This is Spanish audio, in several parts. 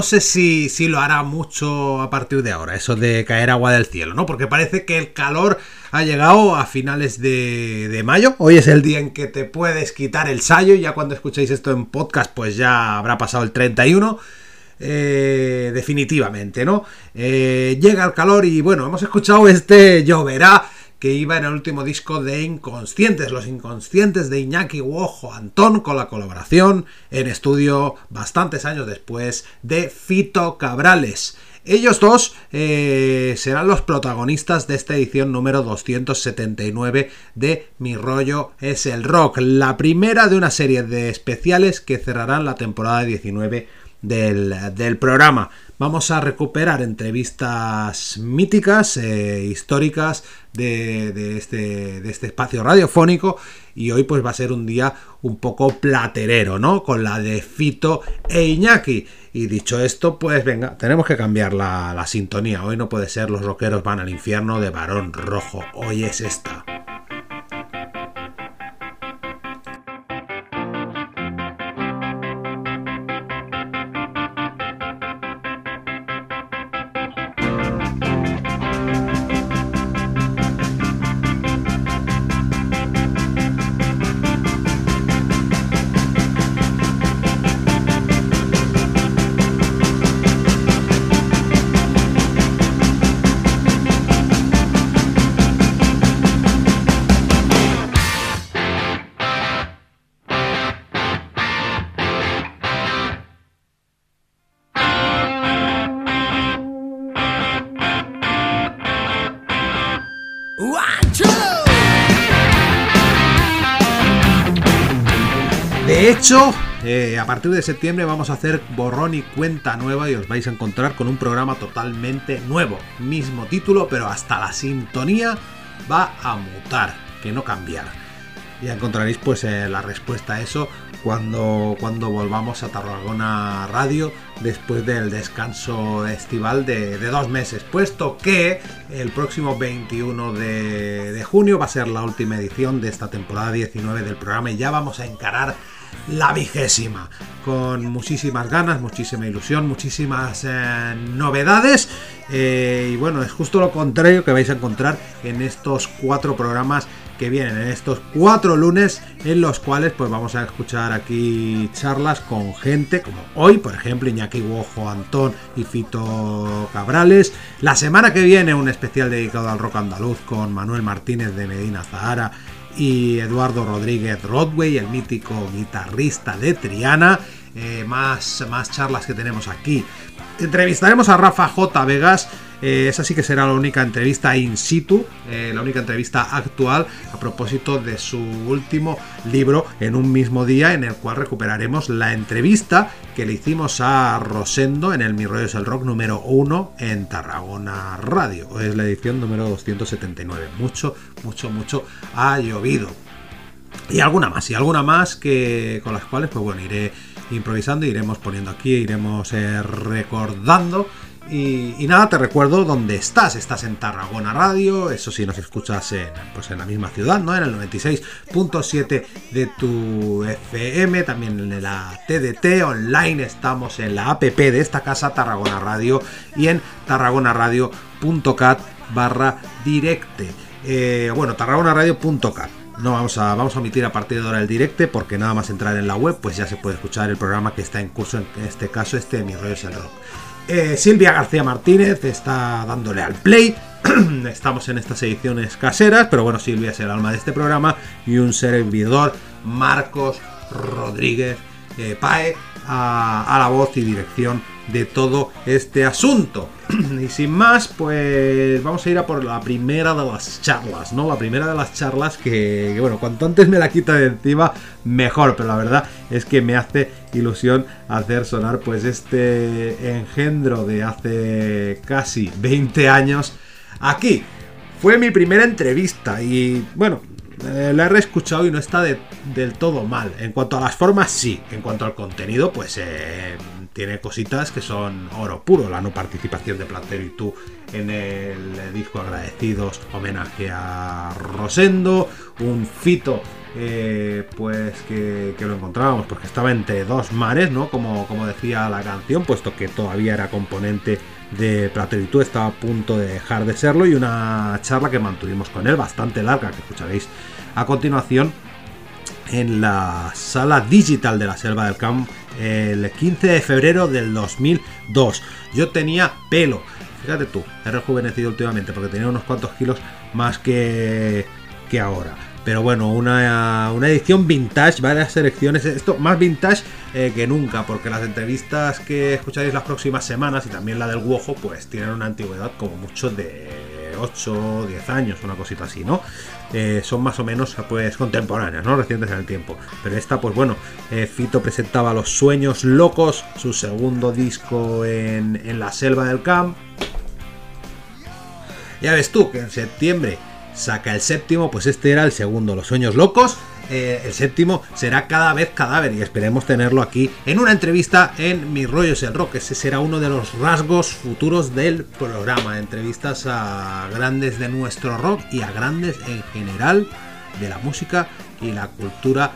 no sé si, si lo hará mucho a partir de ahora, eso de caer agua del cielo, ¿no? Porque parece que el calor ha llegado a finales de, de mayo. Hoy es el día en que te puedes quitar el sayo. Ya cuando escuchéis esto en podcast, pues ya habrá pasado el 31. Eh, definitivamente, ¿no? Eh, llega el calor y bueno, hemos escuchado este lloverá que iba en el último disco de Inconscientes, Los Inconscientes de Iñaki Wojo Antón, con la colaboración en estudio bastantes años después de Fito Cabrales. Ellos dos eh, serán los protagonistas de esta edición número 279 de Mi rollo es el rock, la primera de una serie de especiales que cerrarán la temporada 19 del, del programa. Vamos a recuperar entrevistas míticas, eh, históricas este, de este espacio radiofónico y hoy pues va a ser un día un poco platerero, ¿no? Con la de Fito e Iñaki. Y dicho esto, pues venga, tenemos que cambiar la, la sintonía. Hoy no puede ser Los rockeros van al infierno de Barón Rojo. Hoy es esta. De hecho, eh, a partir de septiembre vamos a hacer borrón y cuenta nueva y os vais a encontrar con un programa totalmente nuevo. Mismo título, pero hasta la sintonía va a mutar, que no cambiar. Ya encontraréis pues eh, la respuesta a eso cuando, cuando volvamos a Tarragona Radio después del descanso estival de, de dos meses, puesto que el próximo 21 de, de junio va a ser la última edición de esta temporada 19 del programa y ya vamos a encarar la vigésima con muchísimas ganas, muchísima ilusión, muchísimas eh, novedades eh, y bueno, es justo lo contrario que vais a encontrar en estos cuatro programas que vienen en estos cuatro lunes en los cuales pues vamos a escuchar aquí charlas con gente como hoy, por ejemplo, Iñaki Wojo, Antón y Fito Cabrales. La semana que viene un especial dedicado al rock andaluz con Manuel Martínez de Medina Zahara y Eduardo Rodríguez Rodway, el mítico guitarrista de Triana. Eh, más, más charlas que tenemos aquí Entrevistaremos a Rafa J. Vegas. Eh, esa sí que será la única entrevista in situ, eh, la única entrevista actual a propósito de su último libro en un mismo día en el cual recuperaremos la entrevista que le hicimos a Rosendo en el Mi Rollo el Rock número 1 en Tarragona Radio. Es la edición número 279. Mucho, mucho, mucho ha llovido. Y alguna más, y alguna más que con las cuales, pues bueno, iré improvisando, iremos poniendo aquí, iremos eh, recordando. Y, nada, te recuerdo dónde estás. Estás en Tarragona Radio, eso sí, nos escuchas en, pues en la misma ciudad, ¿no? En el 96.7 de tu FM, también en la TDT online, estamos en la app de esta casa, Tarragona Radio, y en tarragonaradio.cat barra directe. Eh, bueno, tarragonaradio.cat no vamos a, vamos a omitir a partir de ahora el directe porque nada más entrar en la web pues ya se puede escuchar el programa que está en curso, en este caso este Mi Rollo es el Rock. Eh, Silvia García Martínez está dándole al play. Estamos en estas ediciones caseras, pero bueno, Silvia es el alma de este programa y un servidor, Marcos Rodríguez eh, Pae, a, a la voz y dirección de todo este asunto. y sin más, pues vamos a ir a por la primera de las charlas, ¿no? La primera de las charlas que, bueno, cuanto antes me la quita de encima, mejor. Pero la verdad es que me hace ilusión hacer sonar pues este engendro de hace casi 20 años aquí. Fue mi primera entrevista y bueno, eh, la he reescuchado y no está de, del todo mal. En cuanto a las formas, sí. En cuanto al contenido, pues eh, tiene cositas que son oro puro. La no participación de Platero y tú en el disco Agradecidos, homenaje a Rosendo. Un fito, eh, pues que, lo encontrábamos, porque estaba entre dos mares, ¿no? Como, como decía la canción, puesto que todavía era componente de Platero y tú, estaba a punto de dejar de serlo. Y una charla que mantuvimos con él, bastante larga, que escucharéis a continuación en la sala digital de la Selva del Camp el 15 de febrero del 2002. Yo tenía pelo, fíjate tú, he rejuvenecido últimamente porque tenía unos cuantos kilos más que, que ahora. Pero bueno, una, una, edición vintage, varias selecciones, esto más vintage eh, que nunca, porque las entrevistas que escucharéis las próximas semanas y también la del Guojo, pues tienen una antigüedad como mucho de 8 10 años, una cosita así, ¿no? Eh, son más o menos pues contemporáneas, ¿no? Recientes en el tiempo. Pero esta, pues bueno, eh, Fito presentaba Los Sueños Locos, su segundo disco en, en la selva del camp. Ya ves tú que en septiembre saca el séptimo, pues este era el segundo, Los Sueños Locos. Eh, el séptimo será cada vez cadáver y esperemos tenerlo aquí en una entrevista en Mi Rollo es el Rock. Ese será uno de los rasgos futuros del programa. Entrevistas a grandes de nuestro rock y a grandes en general de la música y la cultura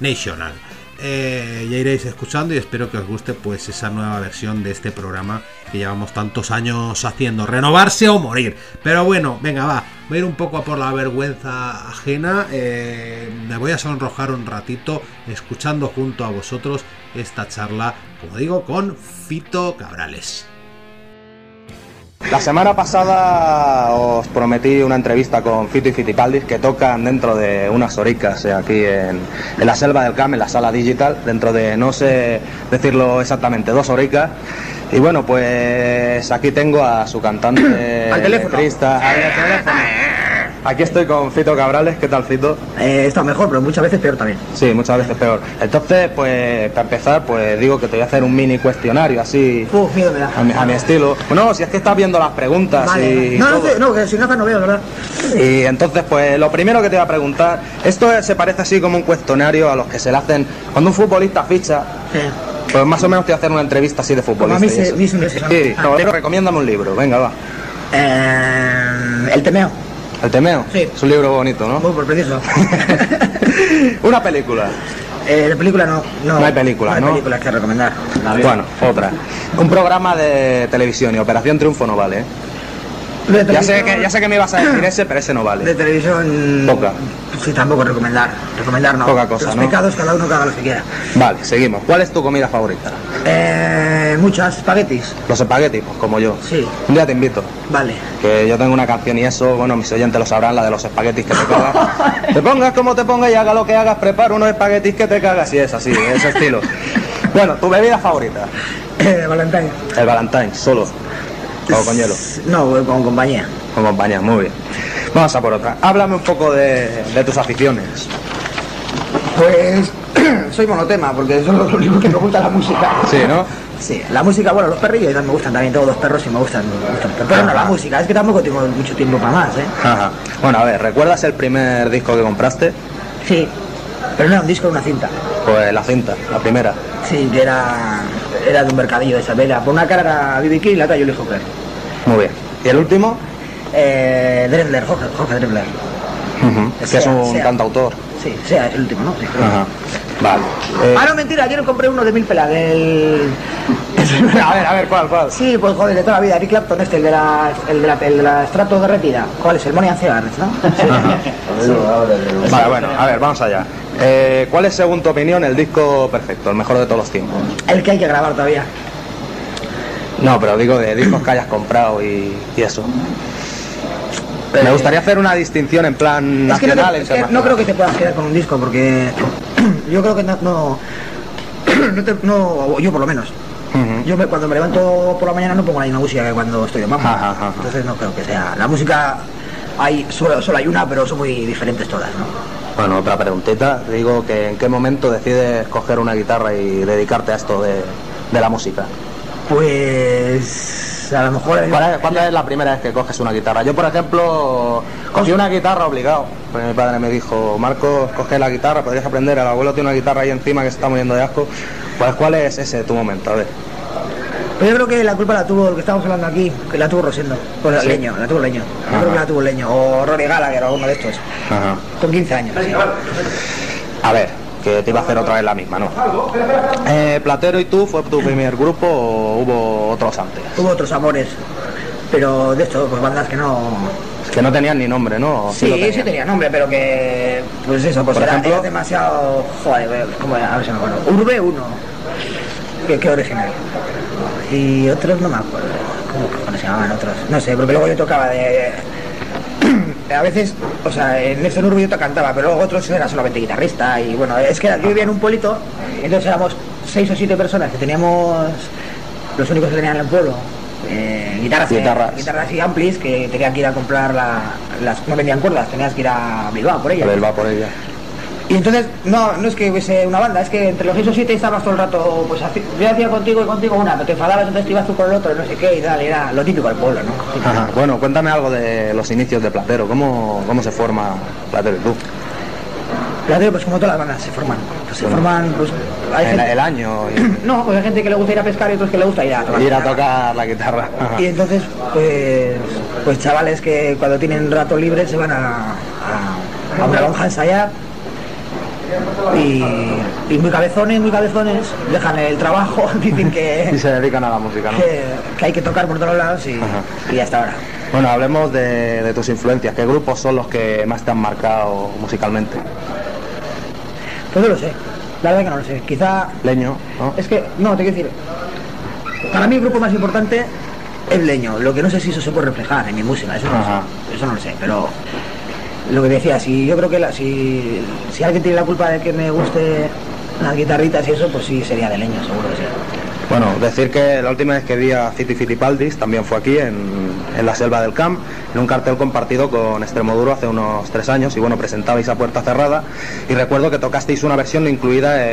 nacional. Eh, ya iréis escuchando y espero que os guste pues esa nueva versión de este programa que llevamos tantos años haciendo, renovarse o morir. Pero bueno, venga, va, voy a ir un poco a por la vergüenza ajena, eh, me voy a sonrojar un ratito escuchando junto a vosotros esta charla, como digo, con Fito Cabrales. La semana pasada os prometí una entrevista con Fito y Fitipaldis que tocan dentro de unas horicas eh, aquí en, en, la selva del Cam, en la sala digital, dentro de, no sé decirlo exactamente, dos horicas. Y bueno, pues aquí tengo a su cantante, al teléfono. Letrista, al teléfono. Aquí estoy con Fito Cabrales, ¿qué tal Fito? Eh, está mejor, pero muchas veces peor también. Sí, muchas veces peor. Entonces, pues, para empezar, pues digo que te voy a hacer un mini cuestionario, así, Uf, miedo me da. a, mi, a mi estilo. Bueno, si es que estás viendo las preguntas Vale. y No, no, todo. sé, no, que sin gafas no veo, ¿verdad? Y entonces, pues lo primero que te voy a preguntar, esto es- se parece así como un cuestionario a los que se le hacen cuando un futbolista ficha, Sí. pues más o menos te voy a hacer una entrevista así de futbolista. Como a mí se-. Sí, Ah. no, recomiéndame un libro, venga, va. Eh, el temeo. El Temeo. Sí. Es un libro bonito, ¿no? Muy por preciso. una película. eh, de película no. No, No hay película, no hay ¿no? películas que recomendar. Bueno, otra. Un programa de televisión y Operación Triunfo no vale, ¿eh? De Ya sé, que, ya sé que me ibas a decir ese, pero ese no De vale. televisión. Poca. Sí, tampoco recomendar. Recomendar no. Poca cosa, Los ¿no? pecados, cada uno que haga lo que quiera. Vale, seguimos. ¿Cuál es tu comida favorita? Eh, muchas espaguetis. Los espaguetis, pues como yo. Sí. Un día te invito. Vale. Que yo tengo una canción y eso, bueno, mis oyentes lo sabrán, la de los espaguetis que te cagas. te pongas como te pongas y haga lo que hagas, prepara unos espaguetis que te cagas. Y es así, de ese estilo. Bueno, tu bebida favorita. Eh, Valentine. El Valentine, solo. O con hielo. No, con compañía. Con compañía, muy bien. Vamos a por otra. Háblame un poco de, de tus aficiones. Pues soy monotema, porque eso es lo único que me gusta la música. Sí, ¿no? Sí, la música, bueno, los perrillos me gustan también, todos los perros sí me gustan. Me gustan pero no la música, es que tampoco tengo mucho tiempo para más, ¿eh? Ajá. Bueno, a ver, ¿recuerdas el primer disco que compraste? Sí, pero no era un disco, era una cinta. Pues la cinta, la primera. Sí, que era, era de un mercadillo de Isabela. Por una cara era B.B. King y la otra Julie Hooker. Muy bien. ¿Y el último? Eh, Jorge, Jorge Drexler. Es que es un sea. cantautor. Sí, sea, es el último, ¿no? Sí, creo. Ajá. Vale. Eh, Ah, no, mentira, ayer compré uno de mil pelas del... a ver, a ver, ¿cuál, cuál? Sí, pues joder, de toda la vida, Eric Clapton este, el de la, el de la, el de la estrato derretida. ¿Cuál es? El Money and Cigars, ¿no? Vale, bueno, a ver, vamos allá. Eh, ¿Cuál es, según tu opinión, el disco perfecto, el mejor de todos los tiempos? El que hay que grabar todavía. No, pero digo de discos que hayas comprado y, y eso. Me gustaría hacer una distinción en plan Es que, no, nacional te- es que no creo que te puedas quedar con un disco porque yo creo que no, no, no te- no- yo por lo menos. Yo me- cuando me levanto por la mañana no pongo la misma música que cuando estoy de mamá. Entonces no creo que sea. La música hay solo, solo hay una, pero son muy diferentes todas, ¿no? Bueno, otra preguntita. Digo que en qué momento decides coger una guitarra y dedicarte a esto de, de la música. Pues a lo mejor ¿Cuál es- ¿Cuándo es la primera vez que coges una guitarra? Yo, por ejemplo, cogí una guitarra obligado. Pues mi padre me dijo, Marcos, coge la guitarra, podrías aprender. El abuelo tiene una guitarra ahí encima que se está muriendo de asco. Pues, ¿cuál es ese tu momento? A ver. Pues yo creo que la culpa la tuvo el que estamos hablando aquí, que la tuvo Rosendo. Pues Sí. Leño, la tuvo Leño. Yo Ajá. creo que la tuvo Leño. O Rory Gallagher o alguno de estos. Ajá. Con 15 años. A ver, que te iba a hacer otra vez la misma, ¿no? Eh, Platero y tú, ¿fue tu primer grupo o hubo otros antes? Hubo otros amores. Pero de esto, pues bandas que no. Que no tenían ni nombre, ¿no? ¿O Sí, sí, tenía nombre, pero que. Pues eso, pues Por era, ejemplo. era demasiado. Joder, ¿cómo era? A ver si me acuerdo. Urbe 1. Que, que original. Y otros no me acuerdo. ¿Cómo se llamaban otros? No sé, porque luego yo tocaba de. A veces, o sea, en este Urbe yo te cantaba, pero luego otros era solamente guitarrista. Y bueno, es que yo vivía en un pueblito, entonces éramos seis o siete personas que teníamos. Los únicos que tenían en el pueblo. eh, guitarras, eh, Guitarras. guitarras y amplis que tenían que ir a comprar la- las no vendían cuerdas tenías que ir a Bilbao por ellas Él va por ella. Y entonces no no es que hubiese una banda es que entre los seis o siete estabas todo el rato pues yo hacía contigo y contigo una pero te enfadabas entonces te ibas tú con el otro y no sé qué y tal y era lo típico del pueblo no Ajá. Bueno, cuéntame algo de los inicios de Platero. ¿Cómo, cómo se forma Platero y tú? Platero, pues como todas las bandas se forman pues se Bueno. forman pues hay El, gente, el año no pues hay gente que le gusta ir a pescar y otros que le gusta ir a tocar y ir a tocar la guitarra. Ajá. Y entonces, pues, pues chavales que cuando tienen rato libre se van a, a, a una lonja a ensayar y, y muy cabezones, muy cabezones, dejan el trabajo, dicen Y que, se dedican a la música, ¿no? que, que hay que tocar por todos lados y, hasta ahora. Bueno, hablemos de, de tus influencias. ¿Qué grupos son los que más te han marcado musicalmente? Pues no lo sé, la verdad que no lo sé. Quizá, Leño, ¿no? es que, no, te quiero decir, para mí el grupo más importante es Leño, lo que no sé si eso se puede reflejar en mi música, eso no, lo sé, eso no lo sé, pero lo que decía, si yo creo que la- si, si alguien tiene la culpa de que me guste las guitarritas y eso, pues sí sería de Leño, seguro que sí. Bueno, decir que la última vez que vi a City Fitipaldis también fue aquí, en, en la selva del Camp, en un cartel compartido con Extremoduro hace unos tres años y bueno, presentabais a puerta cerrada y recuerdo que tocasteis una versión incluida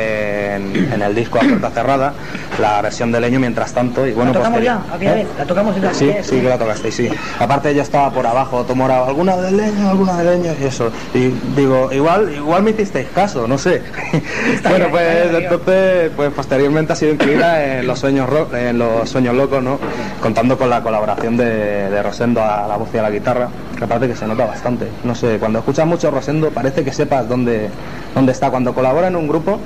en, en el disco a puerta cerrada, la versión de Leño mientras tanto y bueno, ¿La tocamos posterior- ya? ¿Aquella ¿Eh? vez? ¿La tocamos en la Sí, sí que la tocasteis, sí. Aparte yo estaba por abajo, tomora alguna de leño, alguna de leño y eso. Y digo, igual, igual me hicisteis caso, no sé. bueno, pues entonces, pues posteriormente ha sido incluida en los sueños ro- en los sueños locos, ¿no? Contando con la colaboración de, de Rosendo a la voz y a la guitarra, que aparte que se nota bastante. No sé, cuando escuchas mucho a Rosendo parece que sepas dónde, dónde está. Cuando colabora en un grupo,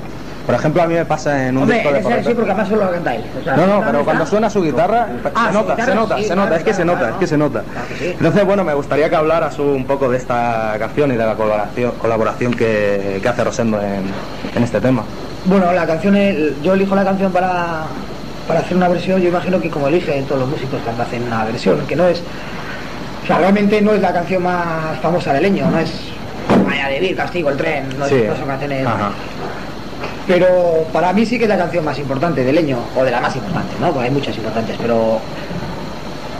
por ejemplo, a mí me pasa en un Hombre, disco de ese sí, porque además solo lo cantáis. o sea, no, no, ¿dónde pero cuando suena su guitarra, Ah, se nota, guitarra, se nota, sí, se nota, claro, es que se nota, claro. es que se nota. Claro que sí. Entonces, bueno, me gustaría que hablaras un poco de esta canción y de la colaboración, colaboración que, que hace Rosendo en, en este tema. Bueno, la canción, el- yo elijo la canción para, para hacer una versión, yo imagino que como eligen todos los músicos cuando hacen una versión, que no es, o sea, realmente no es la canción más famosa de Leño, no es Vaya de Vir, Castigo, El Tren, no, es- no son canciones... Ajá. Pero para mí sí que es la canción más importante de Leño, o de la más importante, ¿no? Porque hay muchas importantes, pero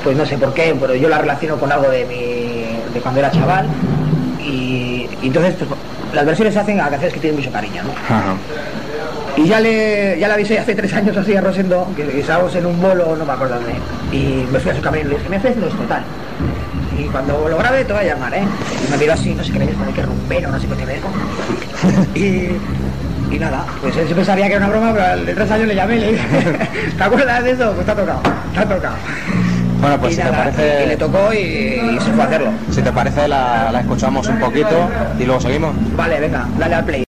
pues no sé por qué, pero yo la relaciono con algo de mi de cuando era chaval y, y entonces pues, las versiones se hacen a canciones que tienen mucho cariño, ¿no? Ajá. Y ya le, ya le avisé hace tres años así a Rosendo, que que estábamos en un bolo, no me acuerdo dónde, y me fui a su camerino y le dije, me haces esto tal. Y cuando lo grabe te voy a llamar, ¿eh? Y me miró así, no sé qué le de que rumbero, no sé qué me dijo. y, y nada, pues él siempre sabía que era una broma, pero al de tres años le llamé y le dije, ¿te acuerdas de eso? Pues te ha tocado, te ha tocado. Bueno, pues y si te parece- y le tocó y, y se fue a hacerlo. Si te parece, la, la escuchamos un poquito y luego seguimos. Vale, venga, dale al play.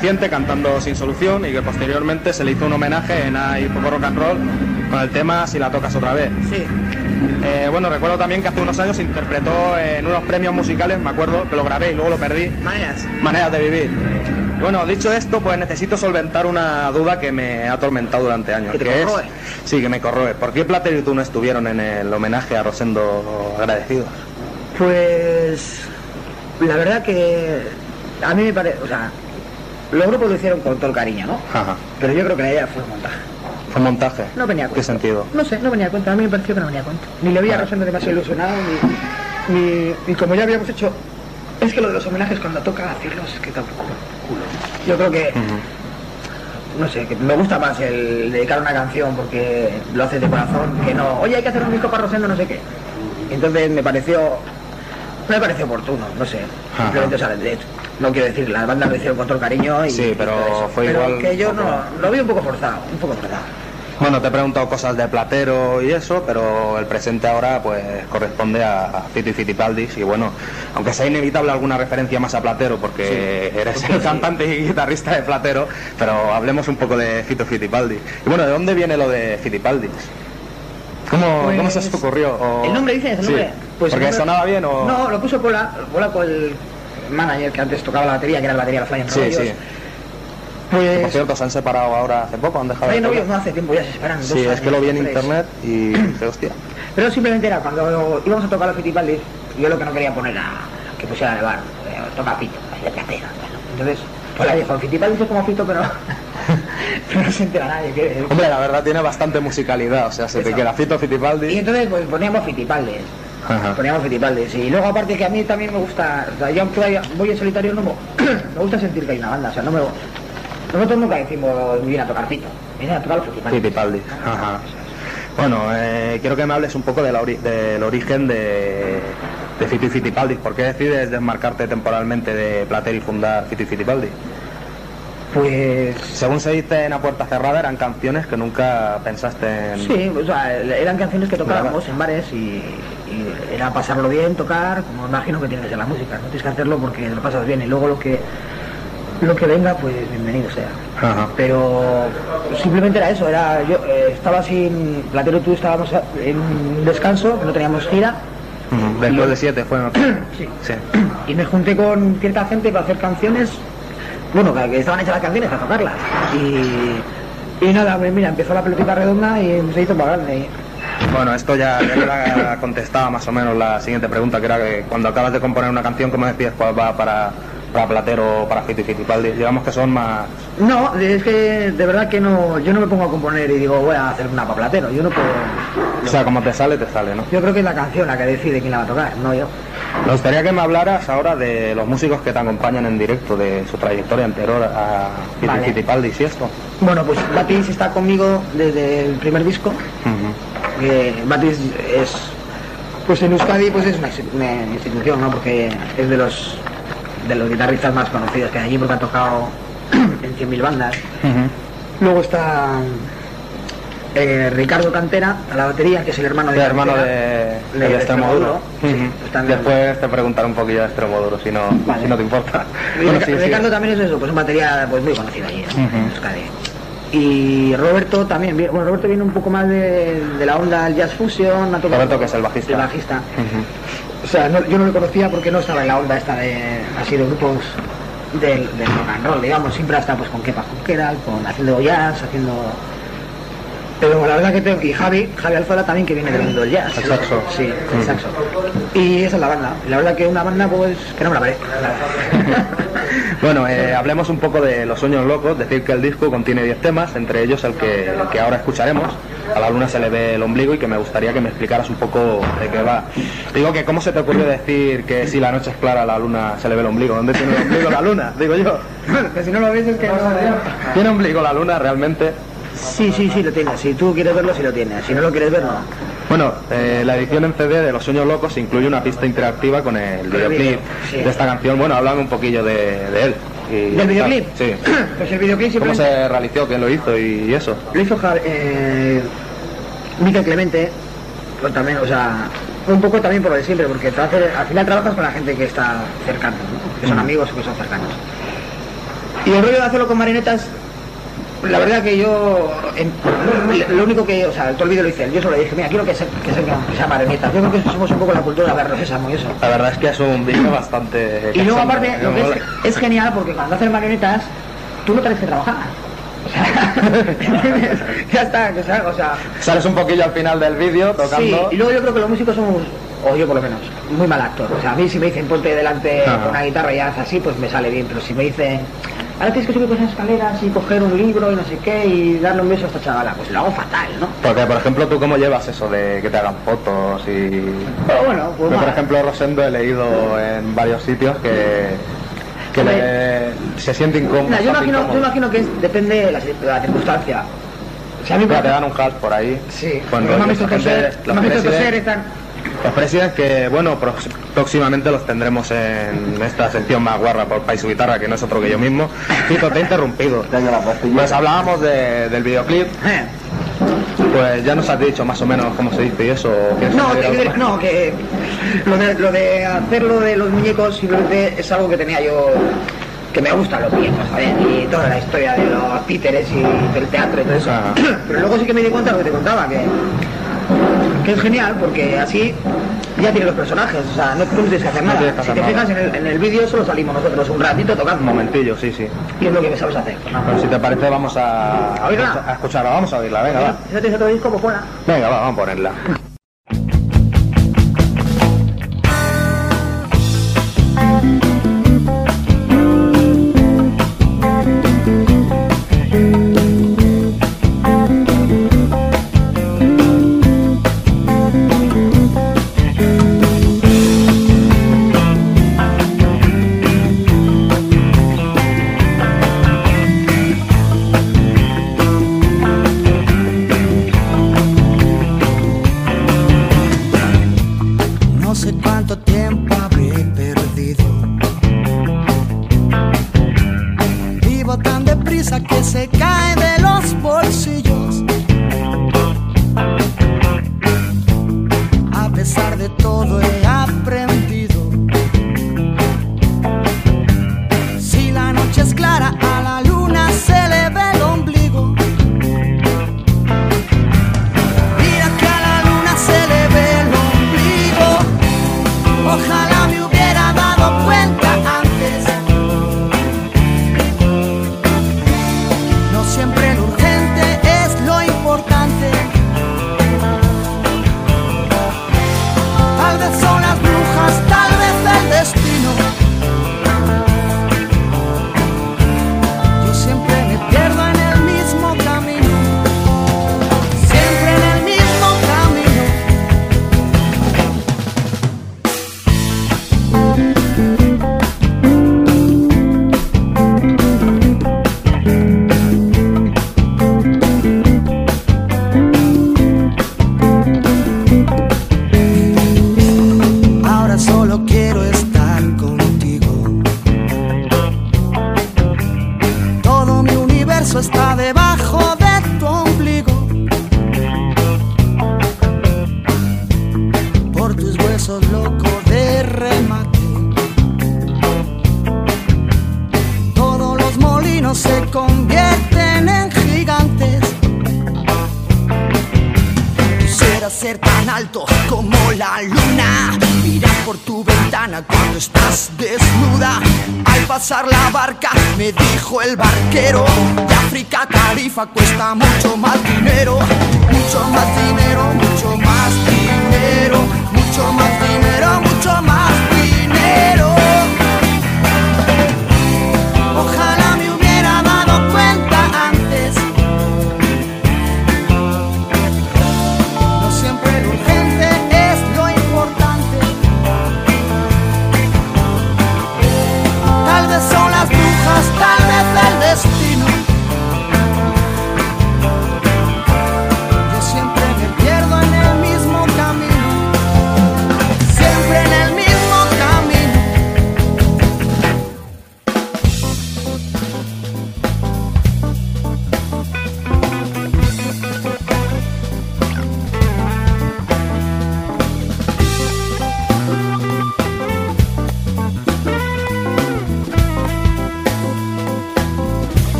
Cantando sin solución, y que posteriormente se le hizo un homenaje en Hay poco rock and roll con el tema Si la tocas otra vez. Sí. Eh, bueno, recuerdo también que hace unos años interpretó en unos premios musicales, me acuerdo, que lo grabé y luego lo perdí, Maneras. Maneras de vivir. Bueno, dicho esto, pues necesito solventar una duda que me ha atormentado durante años. ¿Que que es-? Sí, que me corroe. ¿Por qué Platero y tú no estuvieron en el homenaje a Rosendo agradecidos? Pues la verdad que a mí me parece, o sea, los grupos lo hicieron con todo el cariño, ¿no? Ajá. Pero yo creo que la idea fue un montaje. Fue montaje. No venía a ¿Qué cuento. sentido? No sé, no venía a cuento. A mí me pareció que no venía a cuento. Ni le veía a Vale. Rosendo demasiado ilusionado, ni, ni, ni como ya habíamos hecho Es que lo de los homenajes cuando toca hacerlos es que tampoco culo. Yo creo que no sé, que me gusta más el dedicar una canción porque lo haces de corazón que no, oye hay que hacer un disco para Rosendo no sé qué. Entonces me pareció me pareció oportuno, no sé. Simplemente, o sea, de hecho, no quiero decir, las bandas lo hicieron con todo el cariño y Sí, pero y fue Pero igual que yo no, lo vi un poco forzado, un poco forzado. Bueno, te he preguntado cosas de Platero y eso, pero el presente ahora pues corresponde a Fito y Fitipaldis y bueno, aunque sea inevitable alguna referencia más a Platero porque eres el cantante y guitarrista de Platero, pero hablemos un poco de Fito Fitipaldis. Y bueno, ¿de dónde viene lo de Fitipaldis? ¿Cómo, Pues, ¿cómo se os ocurrió? O- ¿El nombre dices? ¿El Sí. nombre? Pues ¿Porque el nombre- sonaba bien o...? No, lo puso Pola, Pola con el manager que antes tocaba la batería, que era la batería de Flying Sí, sí. Por Pues cierto, se han separado ahora hace poco, han dejado de Flying. Robots no hace tiempo, ya se esperan. Sí, dos es que lo vi en tres. internet y dije, hostia. Pero simplemente era cuando íbamos a tocar los Fittipaldis, yo lo que no quería poner a que pusiera de bar, eh, toca Fito, de platera. Entonces, pues la dijo, Fittipaldis es como Fito, pero, pero no se entera nadie. Que, Hombre, la verdad tiene bastante musicalidad, o sea, se te queda Fito y Fitipaldi. entonces pues poníamos Fittipaldis. Ajá. Poníamos. Y luego aparte que a mí también me gusta, o sea, yo aunque vaya- voy en solitario no me, me gusta sentir que hay una banda, o sea, no me nosotros nunca decimos viene a tocar Fito, viene a tocar los Fittipaldis. Fitipaldi. Ajá. Bueno, eh, quiero que me hables un poco de la ori- del origen de, de Fito y Fitipaldi. ¿Por qué decides desmarcarte temporalmente de Platero y fundar Fito y Fitipaldi? Pues Según se dice en A Puerta Cerrada, eran canciones que nunca pensaste en... Sí, o sea, eran canciones que tocábamos en bares y, y era pasarlo bien, tocar, como imagino que tiene que ser la música, no tienes que hacerlo porque lo pasas bien y luego lo que lo que venga, pues bienvenido sea. Ajá. Pero simplemente era eso, era yo eh, estaba sin Platero y tú estábamos en un descanso, no teníamos gira. Después de siete fue... Sí. Sí. y me junté con cierta gente para hacer canciones, bueno, que estaban hechas las canciones para tocarlas. Y, y nada, pues mira, empezó la pelotita redonda y se hizo para grande. Bueno, esto ya, contestaba más o menos la siguiente pregunta, que era que cuando acabas de componer una canción, ¿cómo decides cuál va para, para Platero o para Fito y? Digamos que son más... No, es que de verdad que no, yo no me pongo a componer y digo voy a hacer una para platero, yo no puedo. O sea, como te sale, te sale, ¿no? Yo creo que es la canción la que decide quién la va a tocar, no yo. Me gustaría que me hablaras ahora de los músicos que te acompañan en directo, de su trayectoria anterior a Fito Vale. y esto. Bueno, pues Batis está conmigo desde el primer disco. que Batis es, pues en Euskadi pues es una institución, ¿no? Porque es de los de los guitarristas más conocidos que hay allí porque ha tocado en 100.000 bandas. Luego está eh, Ricardo Cantera a la batería, que es el hermano de El hermano de, de Extremoduro. Después te preguntaré un poquillo de Extremoduro, si no, Vale. si no te importa. Y Bueno, Rica- sí, sí. Ricardo también es eso, pues un batería pues muy conocido allí. Y Roberto también, bueno, Roberto viene un poco más de, de la onda del jazz fusion, Roberto, que es el bajista. El bajista. O sea, no- yo no lo conocía porque no estaba en la onda esta de, así de grupos del, del rock and roll, digamos, siempre ha estado pues con Kepa Junqueral, con haciendo jazz, haciendo... Pero la verdad que tengo, y Javi, Javi Alzola también que viene del mundo del jazz. El saxo. Sí, el saxo. Y esa es la banda. Y la verdad que una banda pues que no me la parece. Bueno, eh, hablemos un poco de Los Sueños Locos, decir que el disco contiene 10 temas, entre ellos el que, el que ahora escucharemos. A la luna se le ve el ombligo y que me gustaría que me explicaras un poco de qué va. Digo que cómo se te ocurrió decir que si la noche es clara la luna se le ve el ombligo. ¿Dónde tiene el ombligo la luna? Digo yo. que si no lo ves es que no... ¿Tiene ombligo la luna realmente? Sí, sí, sí lo tiene. Si tú quieres verlo, sí lo tiene. Si no lo quieres ver, no. Bueno, eh, la edición en CD de Los Sueños Locos incluye una pista interactiva con el videoclip sí. de esta canción. Bueno, háblame un poquillo de, de él. y- ¿Del videoclip? Sí. Pues el videoclip ¿Cómo se realizó? ¿Quién lo hizo? Y eso. Lo hizo eh, Miquel Clemente, pues también, o sea, un poco también por lo de siempre, porque te hace- al final trabajas con la gente que está cercana, ¿no? que son Mm. amigos o que son cercanos. Y el rollo de hacerlo con marionetas, la verdad que yo, en- lo único que, o sea, todo el vídeo lo hice él, yo solo le dije, mira, quiero que, se, que, se, que sea marionetas. Yo creo que somos un poco la cultura de Sésamo y eso. La verdad es que es un vídeo bastante... Y luego aparte, que es, es genial porque cuando haces marionetas, tú no tienes que trabajar. O sea, ya está, o sea, o sea Sales un poquillo al final del vídeo Sí, tocando... y luego yo creo que los músicos somos, o yo por lo menos, muy mal actor. O sea, a mí si me dicen ponte delante con una guitarra y haz así, pues me sale bien, pero si me dicen ahora tienes que subir por esas escaleras y coger un libro y no sé qué y darle un beso a esta chavala. Pues lo hago fatal, ¿no? Porque, por ejemplo, ¿tú cómo llevas eso de que te hagan fotos y...? Pero bueno, pues Yo, por ejemplo, Rosendo he leído en varios sitios que, que le- se siente incómodo. Yo, imagino, yo imagino que es- depende de la, de la circunstancia. Si a mí me te dan un halt por ahí. Sí, Cuando me han visto toser, me han visto toser, están... Los presidentes que, bueno, próximamente los tendremos en esta sección más guarra por País su Guitarra, que no es otro que yo mismo. Tito, te he interrumpido. Pues hablábamos de- del videoclip, pues ya nos has dicho más o menos cómo se dice y eso. ¿Quieres No, que, no, que lo de, lo de hacerlo de los muñecos simplemente es algo que tenía yo, que me gustan los muñecos, ¿sabes? Y toda la historia de los títeres y del teatro y todo eso. Pero luego sí que me di cuenta de lo que te contaba, que es genial porque así ya tienes los personajes, o sea, no, tú no tienes que hacer No nada. tienes que si hacer te nada. fijas en el, en el vídeo solo salimos nosotros un ratito Un tocando momentillo, sí, sí. y es lo que sabes hacer. nada. Pero si te parece vamos a, ¿A oírla? a escucharla, vamos a oírla, venga, va. ¿No tienes otro disco? Pues ponla. Venga, va, vamos a ponerla.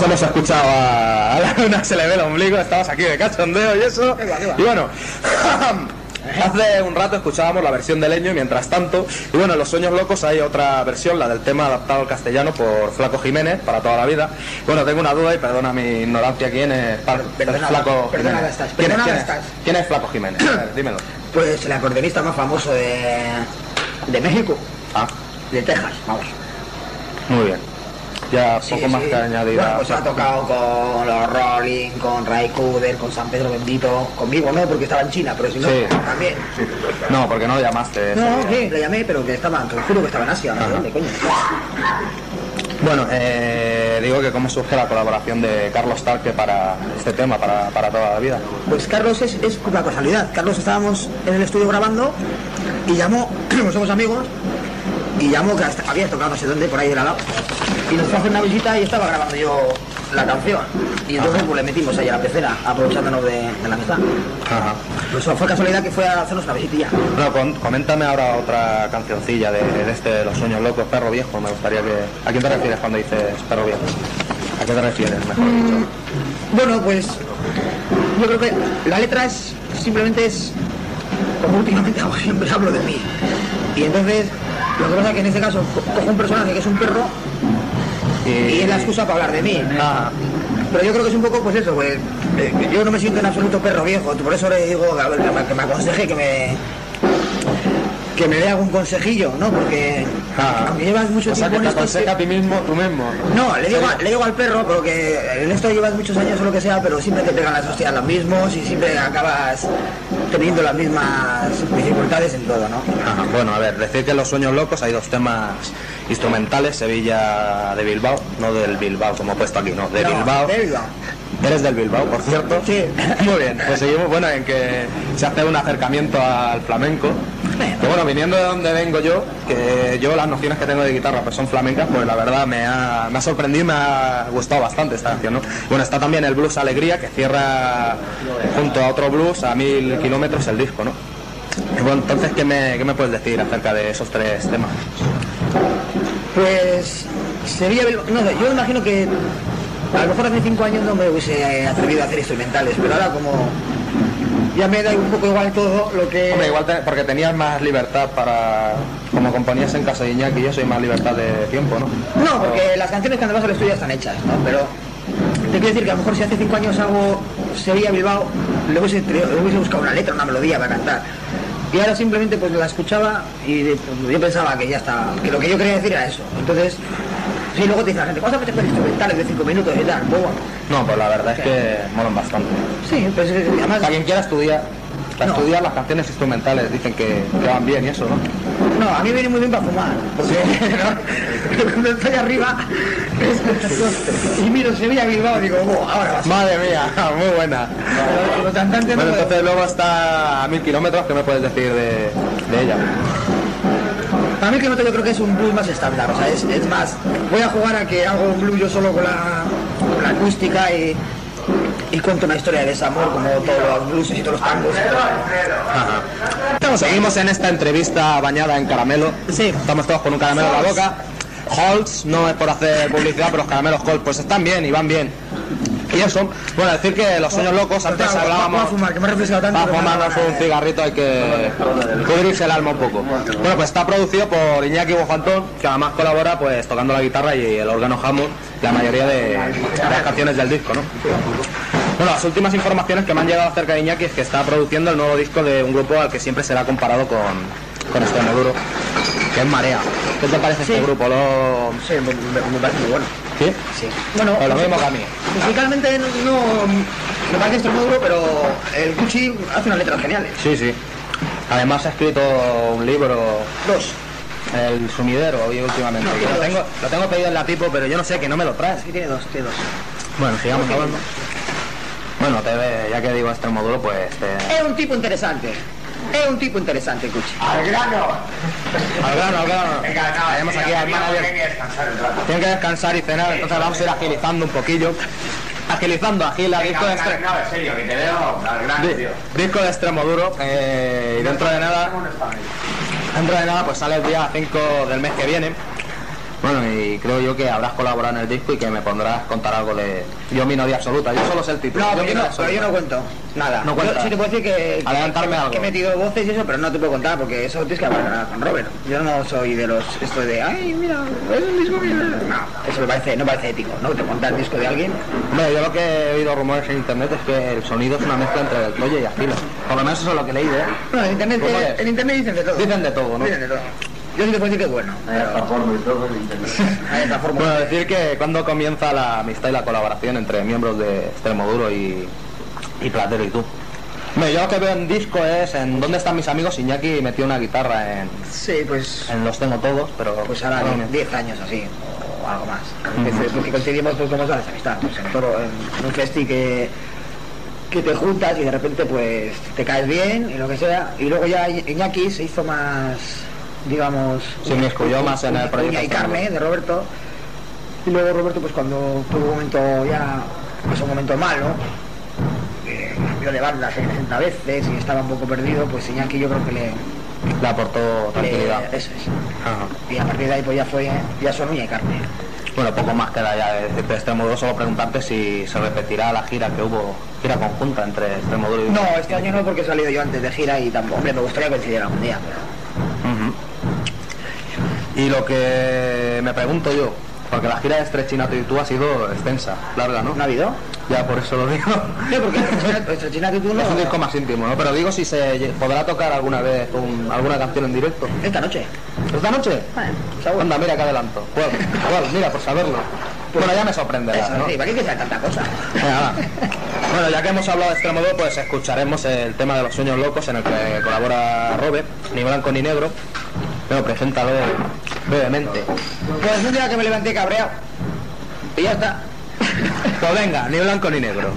Mismos hemos escuchado a, a la luna se le ve el ombligo, estamos aquí de cachondeo y eso. Qué va, qué va. Y bueno, hace un rato escuchábamos la versión de Leño y mientras tanto, y bueno, en Los Sueños Locos hay otra versión, la del tema adaptado al castellano por Flaco Jiménez, para toda la vida. Bueno, tengo una duda y perdona mi ignorancia, ¿quién es Flaco Jiménez? estás, ¿Quién es- perdonada quién es? estás. ¿Quién es Flaco Jiménez? A ver, dímelo. Pues el acordeonista más famoso de, de México, Ah, de Texas, vamos. muy bien. Ya Sí, poco más que añadir Bueno, pues ha tocado con los Rolling, con Ray Cooder, con San Pedro Bendito, conmigo no, porque estaba en China, pero si no, también. No, porque no lo llamaste. No, sí, le llamé, pero que estaba, te juro que estaba en Asia, no sé dónde, coño. Bueno, eh, digo que cómo surge la colaboración de Carlos Tarque para este tema, para, para toda la vida. Pues Carlos es, es una casualidad. Carlos estábamos en el estudio grabando y llamó, somos amigos, y llamó que hasta- había tocado no sé dónde, por ahí del lado. Y nos fue a hacer una visita y estaba grabando yo la canción. Y entonces pues le metimos ahí a la pecera, aprovechándonos de, de la amistad. Ajá. Pues fue casualidad que fue a hacernos una visitilla. Bueno, con- coméntame ahora otra cancioncilla de, de este de Los Sueños Locos, Perro Viejo. Me gustaría que... ¿A quién te refieres cuando dices Perro Viejo? ¿A qué te refieres, mejor dicho? Bueno, pues yo creo que la letra es simplemente es como últimamente hago, siempre hablo de mí. Y entonces lo que pasa es que en este caso co- cojo un personaje que es un perro y es la excusa para hablar de mí. Ah, Pero yo creo que es un poco pues eso, pues eh, yo no me siento en absoluto perro viejo, por eso le digo que me, que me aconseje, que me que me dé algún consejillo, ¿no? Porque ah. llevas mucho o sea, tiempo que te a ti mismo, tú mismo. no, le digo, le digo al perro, porque en esto llevas muchos años o lo que sea, pero siempre te pegan las hostias los mismos y siempre acabas teniendo las mismas dificultades en todo, ¿no? Ajá, Bueno, a ver, decir que en Los Sueños Locos hay dos temas instrumentales, Sevilla de Bilbao, no del Bilbao como he puesto aquí, no, de No, Bilbao. de Bilbao. Eres del Bilbao, por cierto. Sí. Muy bien, pues seguimos, bueno, en que se hace un acercamiento al flamenco. Que bueno, viniendo de donde vengo yo, que yo las nociones que tengo de guitarra pues son flamencas, pues la verdad me ha, me ha sorprendido y me ha gustado bastante esta canción, ¿no? Bueno, está también el blues Alegría, que cierra junto a otro blues a mil kilómetros el disco, ¿no? Bueno, entonces, ¿qué me, ¿qué me puedes decir acerca de esos tres temas? Pues Sevilla no sé, yo imagino que a lo mejor hace cinco años no me hubiese atrevido a hacer instrumentales, pero ahora como ya me da un poco igual todo lo que... Hombre, igual te- porque tenías más libertad para, como componías en casa de Iñaki, yo soy más libertad de tiempo, ¿no? No, porque las canciones cuando vas al estudio ya están hechas, ¿no? Pero te quiero decir que a lo mejor si hace cinco años hago Sevilla Bilbao, le hubiese, le hubiese buscado una letra, una melodía para cantar. Y ahora simplemente pues la escuchaba y pues, yo pensaba que ya está, que lo que yo quería decir era eso. Entonces, sí, luego te dice la gente, ¿cuántas veces puedes instrumentales de cinco minutos y tal? Bueno, No, pues la verdad es que molan bastante. sí, pues eh, además... Para quien quiera estudiar, para No. estudiar las canciones instrumentales dicen que, que van bien y eso, ¿no? No, a mí viene muy bien para fumar, porque ¿no? cuando estoy arriba y miro Sevilla Bilbao digo, "Oh, ahora va a ser". Madre mía, muy buena. Pero Bueno, entonces luego está a mil kilómetros, ¿qué me puedes decir de, de ella? Para mí que yo creo que es un blues más estándar, o sea, es, es más, voy a jugar a que hago un blues yo solo con la, con la acústica y, y cuento una historia de desamor como todos los blues y todos los tangos. Seguimos en esta entrevista bañada en caramelo. Sí. Estamos todos con un caramelo en la boca. Holtz, no es por hacer publicidad, pero los caramelos Holtz pues están bien y van bien. Y eso, bueno, decir que los sueños locos, antes Vamos a hablábamos... fumar, que me he refrescado tanto. Me ha fumarnos un cigarrito hay que cubrirse el alma un poco. Bueno, pues está producido por Iñaki Bofantón, que además colabora pues tocando la guitarra y el órgano Hammond, la mayoría de, de las canciones del disco, ¿no? Bueno, las últimas informaciones que me han llegado acerca de Iñaki es que está produciendo el nuevo disco de un grupo al que siempre será comparado con, con este Moduro, que es Marea. ¿Qué te parece este Sí. grupo? ¿Lo... Sí, me, me- me parece muy bueno. ¿Sí? Sí. Bueno, Pues lo mismo que a mí. musicalmente no, no- me parece esto muy duro, pero el Gucci hace unas letras geniales. Sí, sí. Además ha escrito un libro Dos. El sumidero hoy últimamente. No, lo, tengo, lo tengo pedido en la pipo, pero yo no sé que no me lo traes. Sí, tiene dos, tiene dos. Bueno, sigamos hablando. Bueno, te ve, ya que digo Extremoduro, pues te... Es un tipo interesante. Es un tipo interesante, Gucci. Al grano, al grano. Tenemos aquí al manager. Tienen que descansar y cenar, entonces vamos a ir agilizando un poquillo. Agilizando, agila, disco de, extre- en serio, que te veo al grano, di- tío. disco de extremo duro. eh, y dentro de nada, dentro de nada, pues sale el día 5 del mes que viene. Bueno, y creo yo que habrás colaborado en el disco y que me pondrás contar algo de Yo minoría absoluta. Yo solo sé el título. No, yo pero yo no, pero yo no cuento nada. No Yo cuentas. sí te puedo decir que, Adelantarme que, algo. que he metido voces y eso, pero no te puedo contar porque eso tienes que hablar con Robert. Yo no soy de los esto de ay mira, es un disco mío. No, eso me parece, no parece ético, ¿no? Te contar el disco de alguien. Hombre, yo lo que he oído rumores en internet es que el sonido es una mezcla entre el Toye y Agila. Por lo menos eso es lo que he leído, ¿eh? Bueno, en internet, Rumores. en internet dicen de todo. Dicen de todo, ¿no? Dicen de todo. Yo sí te puedo decir que es bueno. Bueno, decir que cuando comienza la amistad y la colaboración entre miembros de Extremoduro y, y Platero y tú. Hombre, yo lo que veo en disco es en ¿Dónde están mis amigos? Iñaki metió una guitarra en, Sí, pues en Los Tengo Todos, pero... pues ahora bueno, 10 años así o algo más. Porque, porque coincidimos pues como sabes amistad, pues en todo en un festi que que te juntas y de repente pues te caes bien y lo que sea y luego ya Iñaki se hizo más digamos Sí, me excluyó más en el proyecto y carne de Roberto y luego Roberto pues cuando tuvo un momento ya pues un momento malo que cambió de banda 60 veces y estaba un poco perdido pues Iñaki yo creo que le, le aportó tranquilidad. le- eso es Ajá. y a partir de ahí pues ya fue ya son uña y carne Bueno, poco más queda ya de de Extremoduro, solo preguntarte si se repetirá la gira que hubo, gira conjunta entre Extremoduro y... no este año no porque he salido yo antes de gira y tampoco hombre me gustaría coincidir algún día pero. Y lo que me pregunto yo, porque la gira de Estrechinato y tú ha sido extensa, larga, ¿no? ¿no ha habido? Ya, por eso lo digo. Sí, porque Estrechinato y tú no Es un disco más íntimo, ¿no? Pero digo si se podrá tocar alguna vez un- alguna canción en directo. esta noche ¿Esta noche? Bueno, seguro. Anda, mira que adelanto. Mira, por saberlo. Bueno, ya me sorprenderá, Eso, ¿no? sí, ¿para qué que sea tanta cosa? Bueno, ya que hemos hablado de Extremoduro, pues escucharemos el tema de los sueños locos en el que colabora Robert, ni blanco ni negro. Pero preséntalo brevemente. Pues un día que me levanté cabreado y ya está Pues venga, ni blanco ni negro.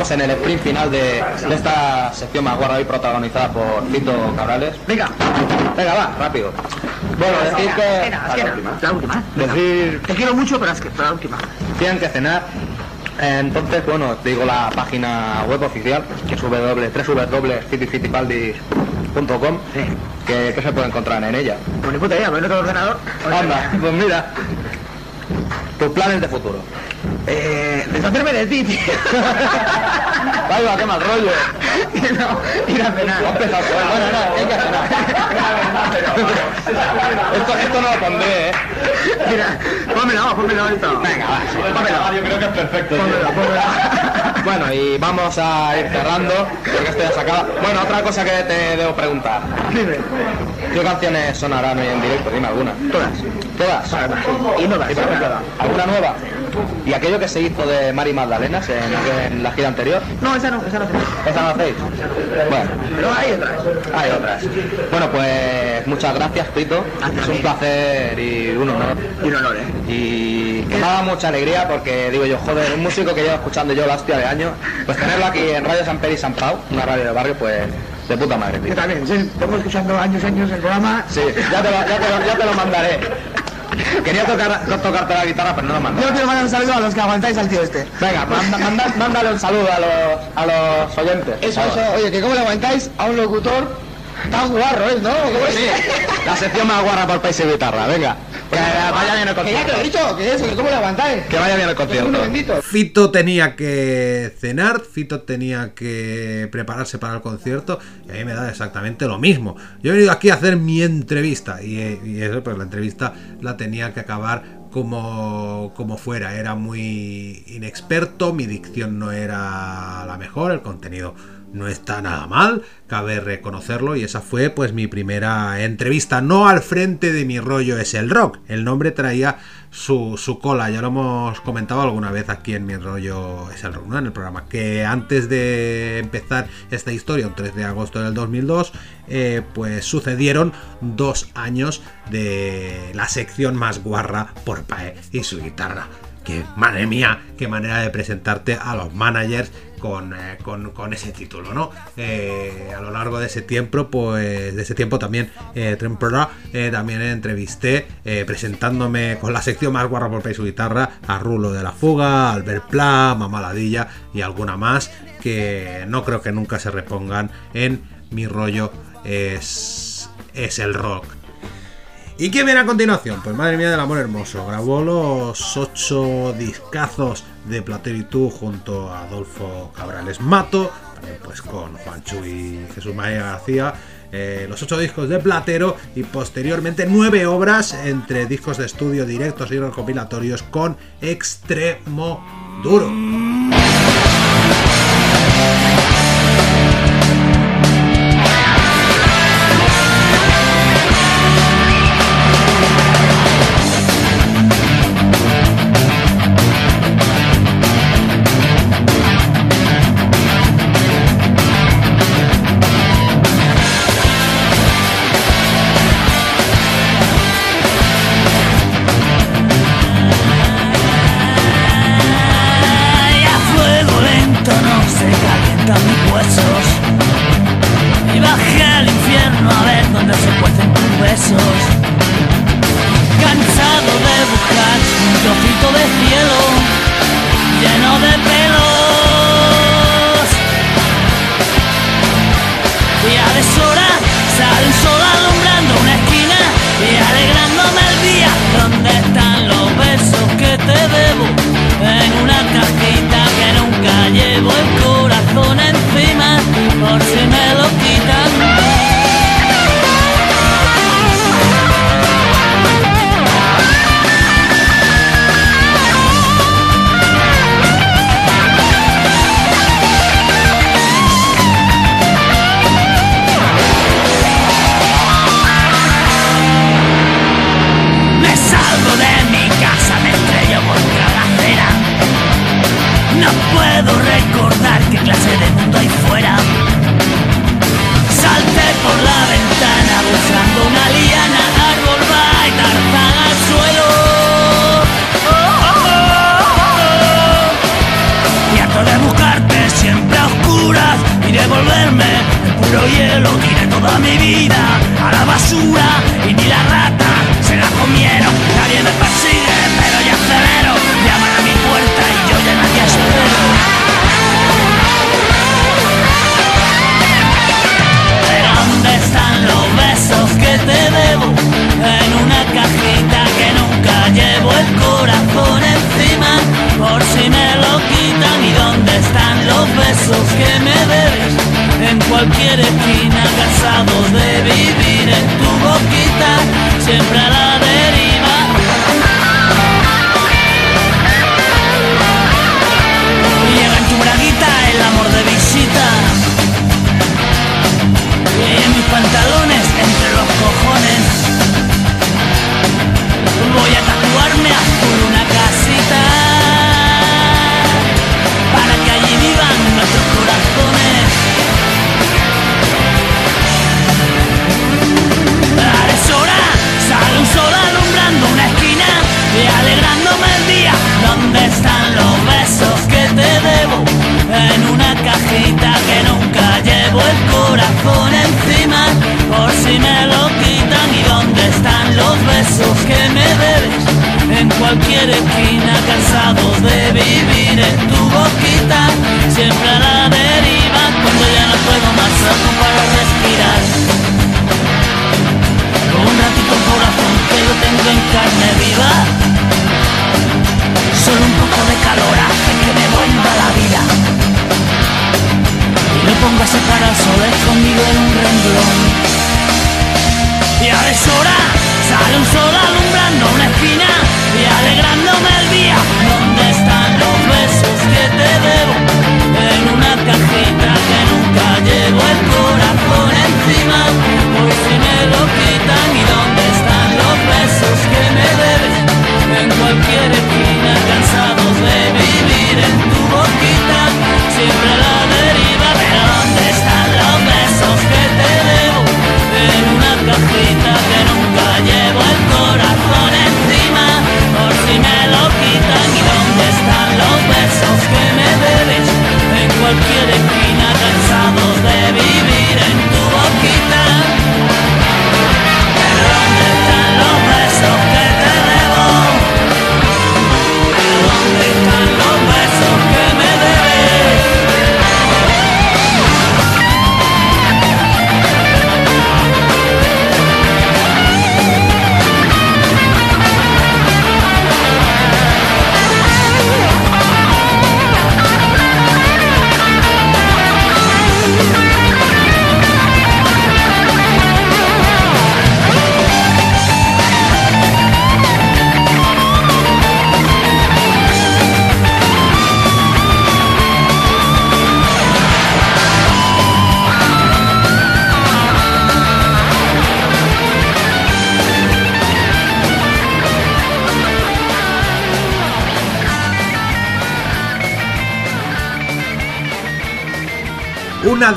Entramos en el sprint final de, de esta sección más guarra hoy protagonizada por Fito Cabrales. Venga, Venga, va, rápido. Bueno, decir que. La última. Venga. decir Te quiero mucho, pero es que la última. tienen que cenar. Entonces, bueno, te digo la página web oficial, que es www.fitifitipaldis.com, Sí. que, que se puede encontrar en ella. Pues ni puta idea, me meto el ordenador. Anda, pues mira, tus planes de futuro. Eh, deshacerme de ti, tío. Vaya, qué mal rollo. no, ir a cenar. Pues, bueno, no, hay que cenar. esto, esto no lo pondré, ¿eh? Mira, pónmelo, pónmelo esto. Venga, va, pónmelo. Yo creo que es perfecto. Pónmelo, pónmelo. Bueno, y vamos a ir cerrando, porque esto ya se acaba. Bueno, otra cosa que te debo preguntar. Dime. ¿Qué canciones sonarán hoy en directo? Dime alguna. Todas. ¿Todas? Y nuevas. ¿Y ejemplo, ¿Alguna nueva? ¿Y aquello que se hizo de Mari Magdalenas en, en la gira anterior? No, esa no, esa no. ¿Esa no hacéis? Bueno, Pero hay otras. hay otras. Bueno, pues muchas gracias, Pito. Es un placer y un honor. Y un olor, eh. Y que me da mucha alegría porque digo yo, joder, un músico que llevo escuchando yo la hostia de años, pues tenerlo aquí en Radio San Pedro y San Pau, una radio de barrio, pues de puta madre, Yo tío. también, sí, tengo escuchando años, años el programa. Sí, ya te lo, ya te lo, ya te lo mandaré. Quería tocar, tocarte la guitarra, pero no lo mandaré. Yo quiero mandar un saludo a los que aguantáis al tío este. Venga, manda- manda- mándale un saludo a los, a los oyentes. Eso, eso, oye, que cómo le aguantáis a un locutor tan guarro, ¿eh? ¿No? ¿Cómo es? Sí, la sección más guarra por país y guitarra, venga. Que vaya bien el Que ya te lo he concierto. dicho, que eso, que cómo le aguantáis. Que vaya bien el Uno concierto. Fito tenía que cenar, Fito tenía que prepararse para el concierto y a mí me da exactamente lo mismo. Yo he venido aquí a hacer mi entrevista y, eh, y eso, pues la entrevista la tenía que acabar como, como fuera. Era muy inexperto, mi dicción no era la mejor, el contenido no está nada mal, cabe reconocerlo y esa fue pues mi primera entrevista, no al frente de mi rollo es el rock, el nombre traía su, su cola, ya lo hemos comentado alguna vez aquí en mi rollo es el rock, ¿no? en el programa, que antes de empezar esta historia, un 3 de agosto del 2002, eh, pues sucedieron dos años de la sección más guarra por Pae y su guitarra. Que madre mía, qué manera de presentarte a los managers con, eh, con, con ese título, ¿no? Eh, a lo largo de ese tiempo, pues de ese tiempo también, eh, eh, también entrevisté presentándome con la sección más guarra por su guitarra a Rulo de la Fuga, Albert Pla, Mamaladilla y alguna más que no creo que nunca se repongan en mi rollo es, es el rock. ¿Y qué viene a continuación? Pues madre mía del amor hermoso. Grabó los ocho discazos de Platero y tú junto a Adolfo Cabrales Mato, también pues con Juanchu y Jesús María García. eh, los ocho discos de Platero y posteriormente nueve obras entre discos de estudio directos y recopilatorios con extremo duro.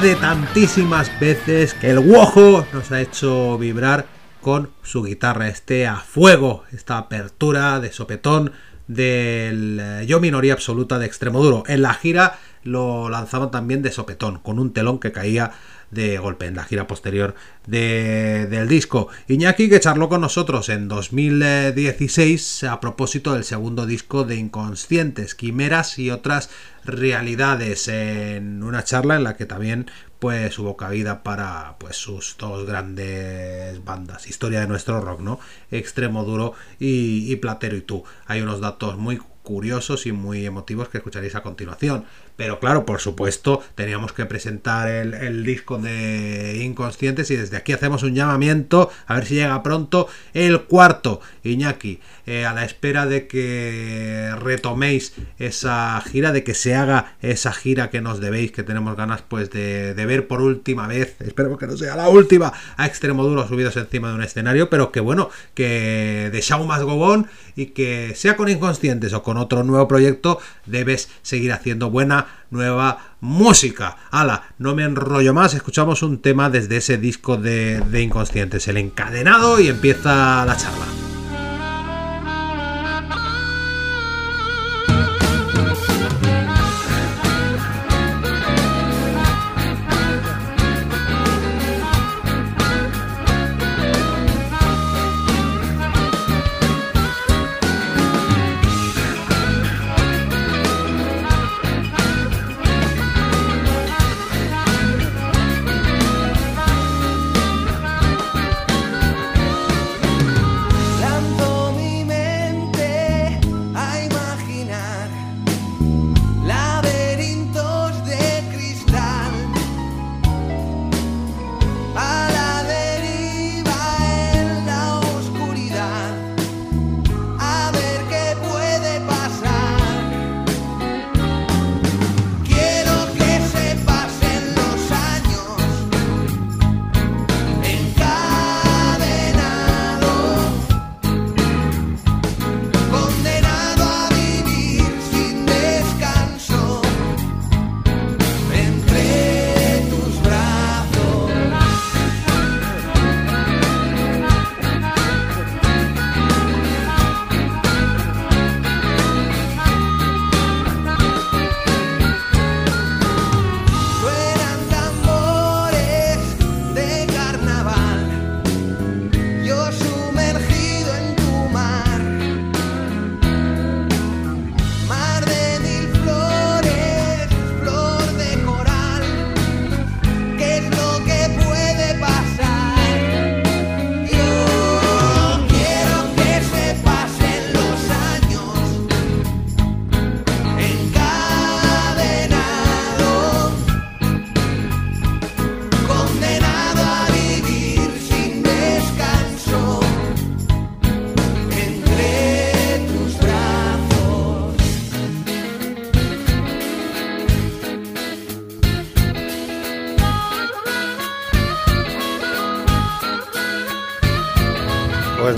De tantísimas veces que el Wojo nos ha hecho vibrar con su guitarra, este a fuego, esta apertura de sopetón del eh, Yo Minoría Absoluta de Extremoduro. En la gira lo lanzaban también de sopetón, con un telón que caía de golpe en la gira posterior de- del disco. Iñaki que charló con nosotros en 2016 a propósito del segundo disco de Inconscientes, Quimeras y otras realidades en una charla en la que también pues hubo cabida para pues sus dos grandes bandas historia de nuestro rock no extremo duro y, y platero y tú. Hay unos datos muy curiosos y muy emotivos que escucharéis a continuación pero claro por supuesto teníamos que presentar el, disco de inconscientes y desde aquí hacemos un llamamiento a ver si llega pronto el cuarto. Iñaki eh, a la espera de que retoméis esa gira de que se haga esa gira que nos debéis que tenemos ganas pues de, de ver por última vez espero que no sea la última a extremo duro subidos encima de un escenario pero que bueno que de Show más Gobón y que sea con inconscientes o con otro nuevo proyecto debes seguir haciendo buena nueva música. Ala, no me enrollo más, escuchamos un tema desde ese disco de, de Inconscientes, el encadenado y empieza la charla.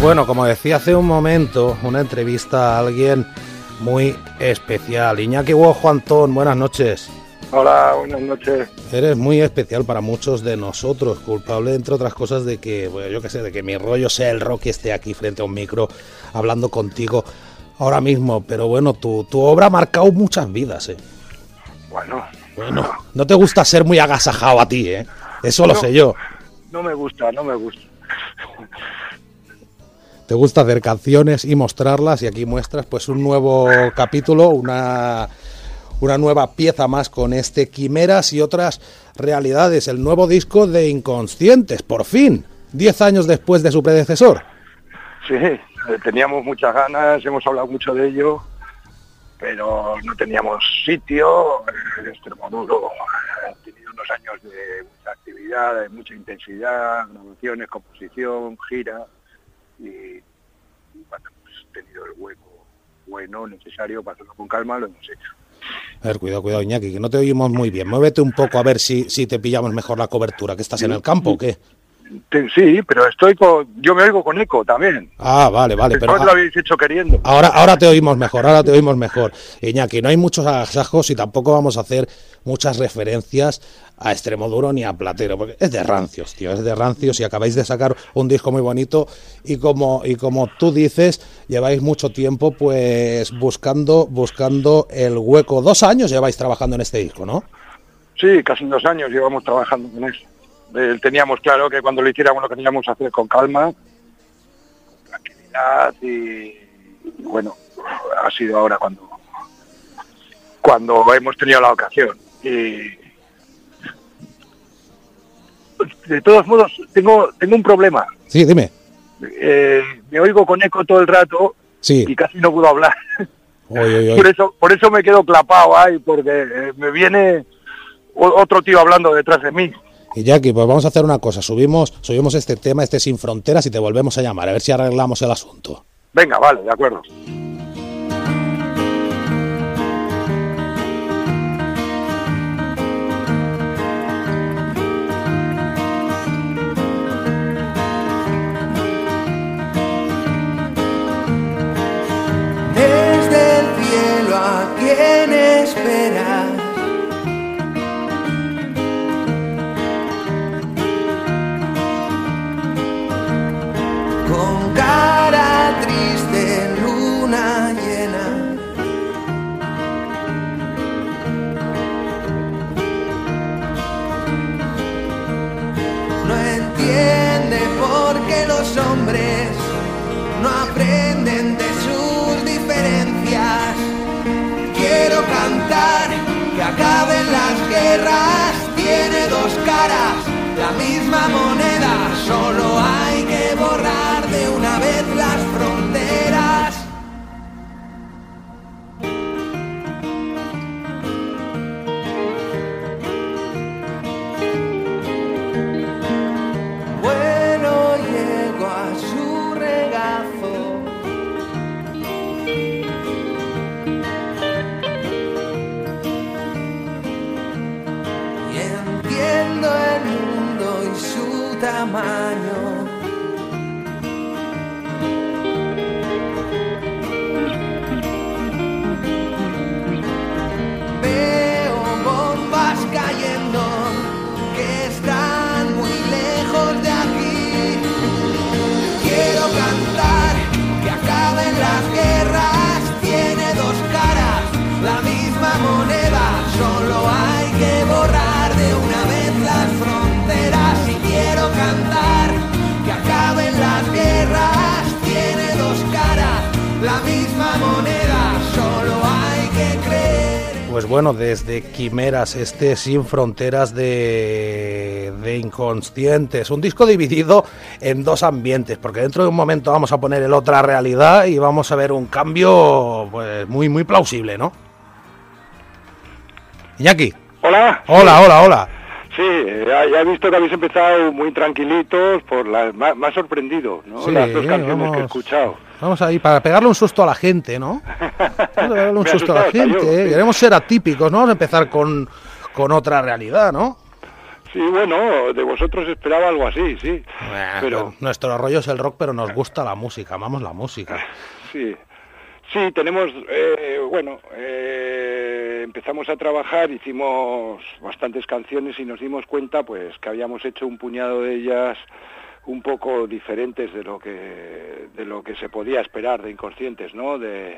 Bueno, como decía hace un momento, una entrevista a alguien muy especial. Iñaki Juan Antón, buenas noches. Hola, buenas noches. Eres muy especial para muchos de nosotros, culpable entre otras cosas de que, bueno, yo qué sé, de que mi rollo sea el rock y esté aquí frente a un micro hablando contigo ahora mismo. Pero bueno, tu, tu obra ha marcado muchas vidas, ¿eh? Bueno. Bueno, no te gusta ser muy agasajado a ti, ¿eh? Eso lo sé yo. No me gusta, no me gusta. Te gusta hacer canciones y mostrarlas y aquí muestras pues un nuevo capítulo, una una nueva pieza más con este Quimeras y otras realidades, el nuevo disco de Inconscientes, por fin, diez años después de su predecesor. Sí, eh, teníamos muchas ganas, hemos hablado mucho de ello, pero no teníamos sitio. Extremoduro ha tenido unos años de mucha actividad, de mucha intensidad, grabaciones, composición, gira, y bueno, hemos tenido el hueco bueno, necesario para hacerlo con calma, lo hemos hecho. A ver, cuidado, cuidado, Iñaki, que no te oímos muy bien. Muévete un poco a ver si, si te pillamos mejor la cobertura. ¿Que estás en el campo o qué? Sí, pero estoy con... Yo me oigo con eco también. Ah, vale, vale. Pero lo habéis hecho queriendo. Ahora, ahora te oímos mejor, ahora te oímos mejor. Iñaki, no hay muchos agasajos y tampoco vamos a hacer muchas referencias a Extremoduro ni a Platero, porque es de rancios, tío, es de rancios y acabáis de sacar un disco muy bonito y como, y como tú dices, lleváis mucho tiempo pues buscando, buscando el hueco. Dos años lleváis trabajando en este disco, ¿no? Sí, casi dos años llevamos trabajando en eso. Eh, teníamos claro que cuando lo hiciéramos lo queríamos hacer con calma, tranquilidad y, bueno, ha sido ahora cuando cuando hemos tenido la ocasión. Y de todos modos tengo tengo un problema. Sí, dime. Eh, me oigo con eco todo el rato sí. y casi no puedo hablar. Por eso por eso me quedo clapado ahí porque eh, me viene otro tío hablando detrás de mí. Y Jackie, pues vamos a hacer una cosa, subimos, subimos este tema, este sin fronteras y te volvemos a llamar, a ver si arreglamos el asunto. Venga, vale, de acuerdo. Desde el cielo a quien espera cara triste, luna llena. No entiende por qué los hombres no aprenden de sus diferencias. Quiero cantar que acaben las guerras, tiene dos caras, la misma moneda, solo hay que borrar bueno, desde Quimeras, este Sin Fronteras de, de Inconscientes. Un disco dividido en dos ambientes, porque dentro de un momento vamos a poner el otra realidad y vamos a ver un cambio pues muy, muy plausible, ¿no? Iñaki. Hola. Hola, hola, hola. Sí, ya, ya he visto que habéis empezado muy tranquilitos, por la, más, más sorprendido, ¿no? Sí, Las dos canciones vamos. que he escuchado. Vamos ahí, para pegarle un susto a la gente, ¿no? Vamos a pegarle un susto a la gente. yo, ¿eh? sí. Queremos ser atípicos, ¿no? Vamos a empezar con, con otra realidad, ¿no? Sí, bueno, de vosotros esperaba algo así, sí. pero nuestro rollo es el rock, pero nos gusta la música, amamos la música. Sí, sí, tenemos, eh, bueno, eh, empezamos a trabajar, hicimos bastantes canciones y nos dimos cuenta, pues, que habíamos hecho un puñado de ellas un poco diferentes de lo que de lo que se podía esperar de inconscientes, ¿no? De,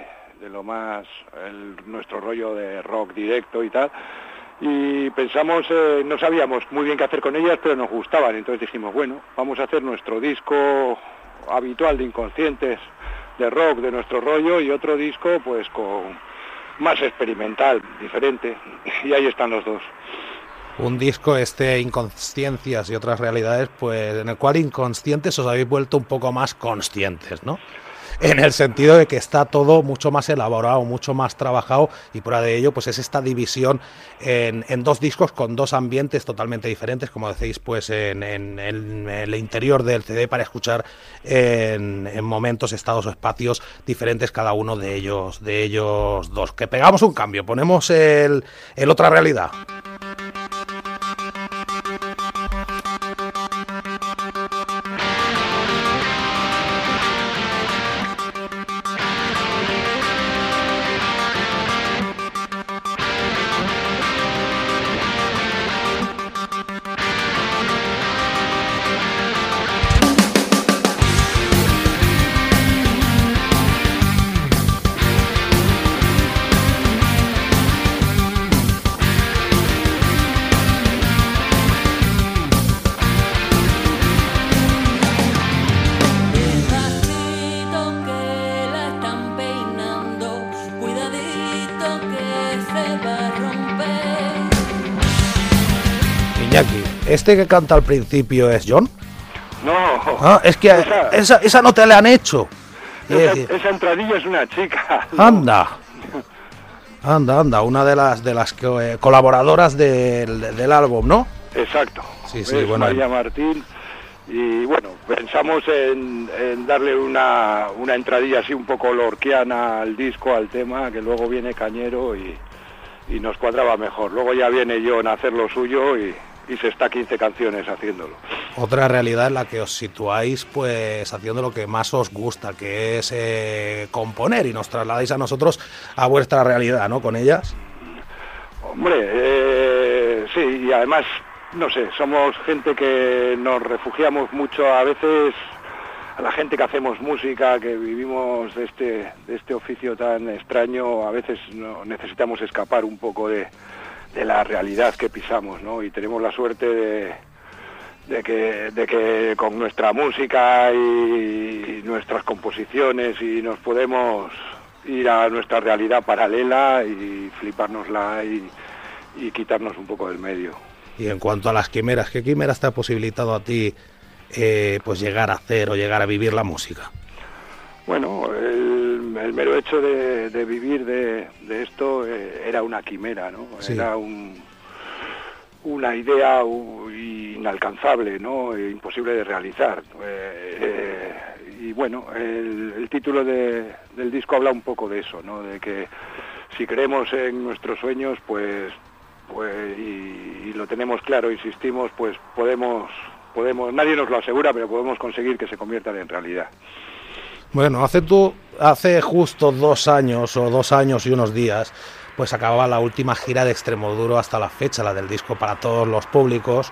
lo más nuestro rollo de rock directo y tal. Y pensamos, eh, no sabíamos muy bien qué hacer con ellas, pero nos gustaban, entonces dijimos, bueno, vamos a hacer nuestro disco habitual de inconscientes, de rock, de nuestro rollo, y otro disco pues con más experimental, diferente, y ahí están los dos. Un disco este Inconsciencias y otras realidades, pues en el cual inconscientes os habéis vuelto un poco más conscientes, ¿no? En el sentido de que está todo mucho más elaborado, mucho más trabajado y prueba de ello pues es esta división en, dos discos con dos ambientes totalmente diferentes, como decís, pues en, el interior del CD para escuchar en, momentos, estados o espacios diferentes cada uno de ellos, de ellos dos. Que pegamos un cambio, ponemos el otra realidad. ¿Este que canta al principio es John? No. Ah, es que esa, esa, no te la han hecho. Esa, entradilla es una chica. Anda. Anda, anda, una de las de las eh, colaboradoras del, álbum, ¿no? Exacto. Sí, sí, bueno. María Martín. Y bueno, pensamos en, darle una, una entradilla así un poco lorquiana al disco, al tema, que luego viene Cañero y, y nos cuadraba mejor. Luego ya viene John a hacer lo suyo y, y se está 15 canciones haciéndolo. Otra realidad en la que os situáis pues haciendo lo que más os gusta, que es eh, componer y nos trasladáis a nosotros a vuestra realidad, ¿no? Con ellas. Hombre, eh, sí, y además, no sé, somos gente que nos refugiamos mucho a veces a la gente que hacemos música, que vivimos de este, de este oficio tan extraño, a veces no, necesitamos escapar un poco de, de la realidad que pisamos, ¿no? Y tenemos la suerte de, que, de que con nuestra música y nuestras composiciones y nos podemos ir a nuestra realidad paralela y flipárnosla y, y quitarnos un poco del medio. Y en cuanto a las quimeras, ¿qué quimeras te ha posibilitado a ti eh, pues llegar a hacer o llegar a vivir la música? Bueno, el, mero hecho de, vivir de, esto eh, era una quimera, ¿no? Era una idea inalcanzable, ¿no? E imposible de realizar. Eh, eh, y bueno, el, título del disco habla un poco de eso, ¿no? De que si creemos en nuestros sueños, pues, pues y, y lo tenemos claro, insistimos, pues podemos, podemos, nadie nos lo asegura, pero podemos conseguir que se conviertan en realidad. Bueno, hace tú, hace justo dos años o dos años y unos días, pues acababa la última gira de Extremoduro hasta la fecha, la del disco para todos los públicos.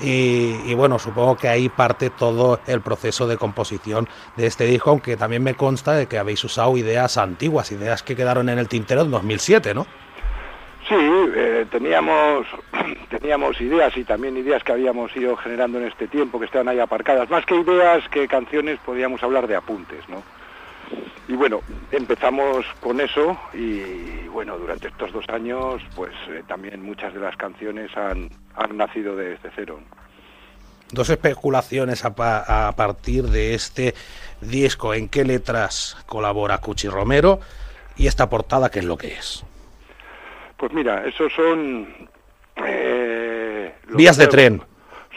Y, bueno, supongo que ahí parte todo el proceso de composición de este disco, aunque también me consta de que habéis usado ideas antiguas, ideas que quedaron en el tintero en 2007, ¿no? Sí, eh, teníamos, teníamos ideas y también ideas que habíamos ido generando en este tiempo, que estaban ahí aparcadas. Más que ideas, que canciones, podíamos hablar de apuntes, ¿no? Y bueno, empezamos con eso y bueno, durante estos dos años, pues eh, también muchas de las canciones han, nacido desde cero. Dos especulaciones a, a partir de este disco. ¿En qué letras colabora Cuchi Romero? Y esta portada, ¿qué es lo que es? Pues mira, esos son... Eh, vías de tren.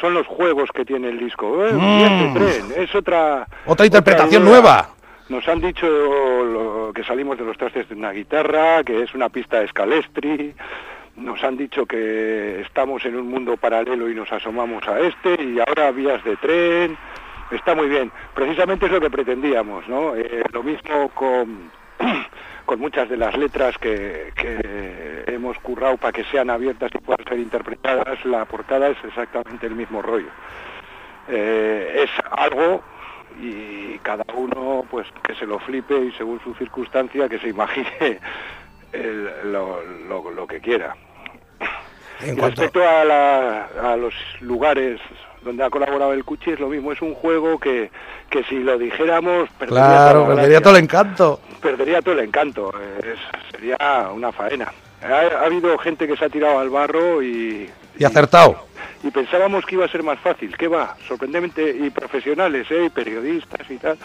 Son los juegos que tiene el disco. Eh, vías de mm. tren, es otra... Otra interpretación nueva. Nos han dicho que salimos de los trastes de una guitarra, que es una pista de Scalestri, nos han dicho que estamos en un mundo paralelo y nos asomamos a este y ahora vías de tren, está muy bien. Precisamente es lo que pretendíamos, ¿no? Eh, lo mismo con, con muchas de las letras que, que hemos currado para que sean abiertas y puedan ser interpretadas, la portada es exactamente el mismo rollo. Eh, es algo y cada uno pues que se lo flipe y según su circunstancia que se imagine el- lo, lo- lo que quiera. En cuanto- respecto a, la- a los lugares donde ha colaborado el Cuchi es lo mismo, es un juego que, que si lo dijéramos perdería Claro, toda perdería todo el encanto. perdería todo el encanto, es- sería una faena. Ha, ha habido gente que se ha tirado al barro y, Y acertado. y pensábamos que iba a ser más fácil, que va, sorprendentemente, y profesionales, ¿eh? y periodistas y tal,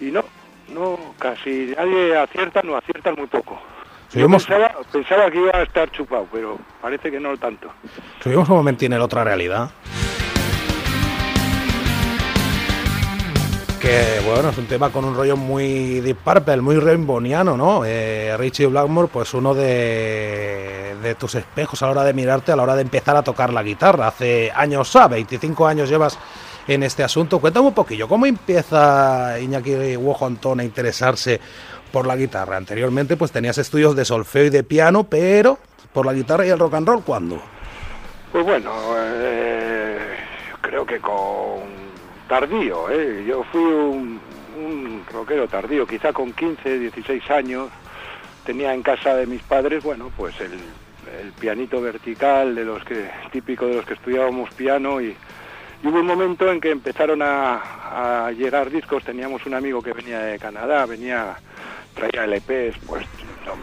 y no, no, casi nadie acierta, no aciertan muy poco. Yo pensaba, pensaba que iba a estar chupado, pero parece que no tanto. Subimos un momentín en otra realidad. Que bueno, es un tema con un rollo muy Deep muy rainbowniano, ¿no? Eh, Richie Blackmore, pues uno de, de tus espejos a la hora de mirarte, a la hora de empezar a tocar la guitarra. Hace años, ¿sabes? 25 años llevas en este asunto. Cuéntame un poquillo, ¿cómo empieza Iñaki Huojo Antón a interesarse por la guitarra? Anteriormente, pues tenías estudios de solfeo y de piano, pero por la guitarra y el rock and roll, ¿cuándo? Pues bueno, eh, creo que con tardío, ¿eh? yo fui un, rockero tardío, quizá con 15, 16 años, tenía en casa de mis padres, bueno, pues el, pianito vertical de los que típico de los que estudiábamos piano y, y hubo un momento en que empezaron a, a llegar discos, teníamos un amigo que venía de Canadá, venía, traía LPs, pues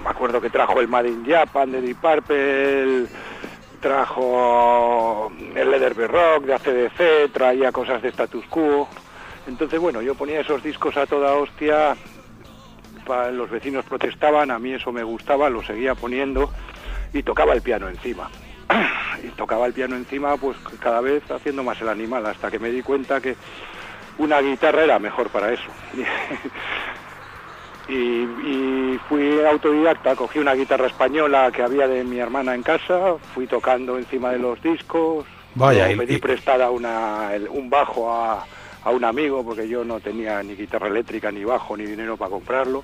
me acuerdo que trajo el Made in Japan de Deep Purple, trajo el Leatherby Rock de ACDC, traía cosas de Status Quo. Entonces, bueno, yo ponía esos discos a toda hostia, los vecinos protestaban, a mí eso me gustaba, lo seguía poniendo y tocaba el piano encima. y tocaba el piano encima, pues cada vez haciendo más el animal, hasta que me di cuenta que una guitarra era mejor para eso. y, y fui autodidacta, cogí una guitarra española que había de mi hermana en casa, fui tocando encima de los discos, Vaya, pedí y- prestada una, el- un bajo a, a un amigo porque yo no tenía ni guitarra eléctrica, ni bajo, ni dinero para comprarlo.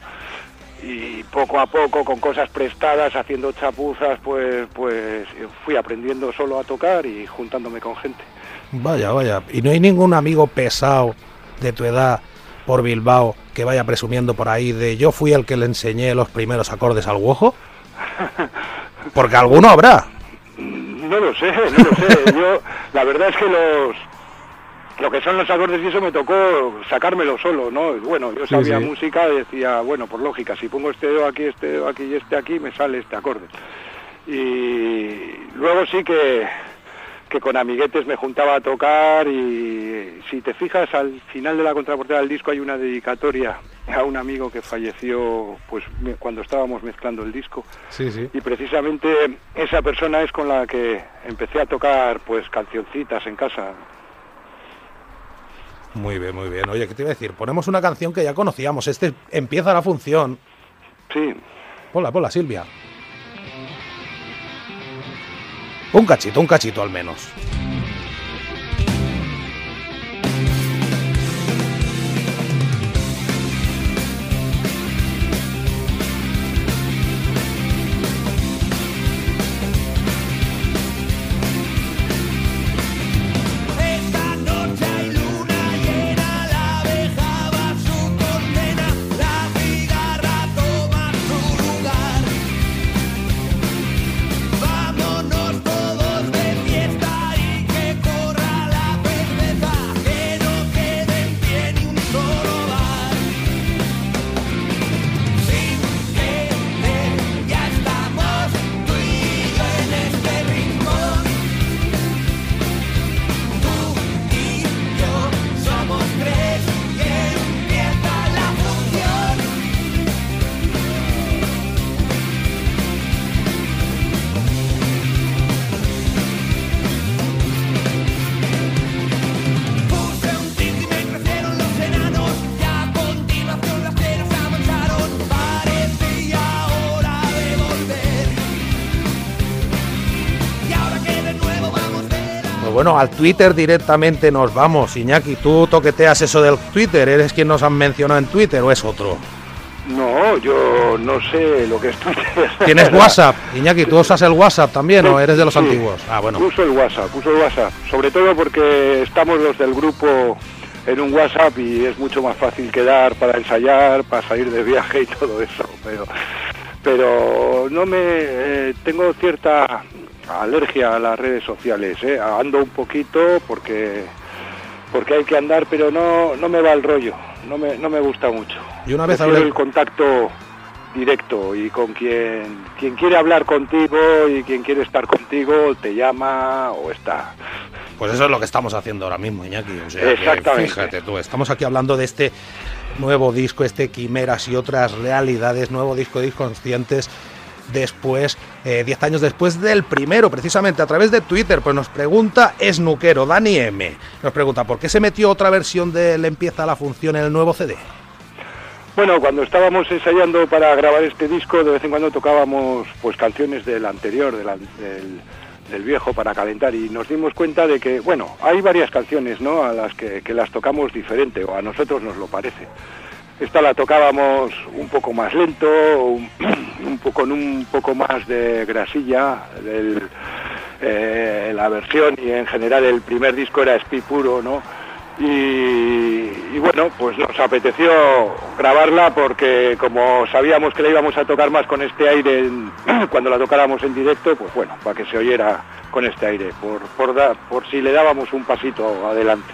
Y poco a poco, con cosas prestadas, haciendo chapuzas, pues, pues fui aprendiendo solo a tocar y juntándome con gente. Vaya, vaya. ¿Y no hay ningún amigo pesado de tu edad por Bilbao que vaya presumiendo por ahí de yo fui el que le enseñé los primeros acordes al Guojo? Porque alguno habrá. No lo sé, no lo sé. Yo, la verdad es que los lo que son los acordes y eso me tocó sacármelo solo, ¿no? Bueno, yo Sí, sabía sí. música y decía, bueno, por lógica, si pongo este dedo aquí, este dedo aquí y este aquí, me sale este acorde. Y luego sí que, que con amiguetes me juntaba a tocar y si te fijas, al final de la contraportada del disco hay una dedicatoria a un amigo que falleció pues cuando estábamos mezclando el disco Sí, sí. y precisamente esa persona es con la que empecé a tocar pues cancioncitas en casa. Muy bien, muy bien. Oye, ¿qué te iba a decir? Ponemos una canción que ya conocíamos. Este empieza la función. Sí, Ponla, ponla, Silvia. Un cachito, un cachito al menos. Bueno, al Twitter directamente nos vamos. Iñaki, ¿tú toqueteas eso del Twitter? ¿Eres quien nos han mencionado en Twitter o es otro? No, yo no sé lo que es Twitter. ¿Tienes WhatsApp? Iñaki, ¿tú usas el WhatsApp también o eres de los Sí. antiguos? Ah, bueno. Uso el WhatsApp, uso el WhatsApp. Sobre todo porque estamos los del grupo en un WhatsApp y es mucho más fácil quedar para ensayar, para salir de viaje y todo eso. Pero, pero no me eh, tengo cierta alergia a las redes sociales. ¿eh? Ando un poquito porque porque hay que andar, pero no no me va el rollo. No me no me gusta mucho. Y una vez hablé- el contacto directo y con quien quien quiere hablar contigo y quien quiere estar contigo te llama o está. Pues eso es lo que estamos haciendo ahora mismo, Iñaki. O sea, Exactamente. fíjate tú, estamos aquí hablando de este nuevo disco, este Quimeras y otras realidades, nuevo disco de Inconscientes. Después, eh, 10 años después del primero, precisamente a través de Twitter, pues nos pregunta Snuquero, Dani M. Nos pregunta, ¿por qué se metió otra versión de Le empieza la función en el nuevo CD? Bueno, cuando estábamos ensayando para grabar este disco, de vez en cuando tocábamos pues canciones del anterior, del, an- del, del viejo para calentar y nos dimos cuenta de que, bueno, hay varias canciones, ¿no? A las que, que las tocamos diferente o a nosotros nos lo parece. Esta la tocábamos un poco más lento, un, poco, con un poco más de grasilla. del- eh, la versión y en general el primer disco era speed puro, ¿no? Y, bueno, pues nos apeteció grabarla porque como sabíamos que la íbamos a tocar más con este aire cuando la tocáramos en directo, pues bueno, para que se oyera con este aire, por, por, por si le dábamos un pasito adelante.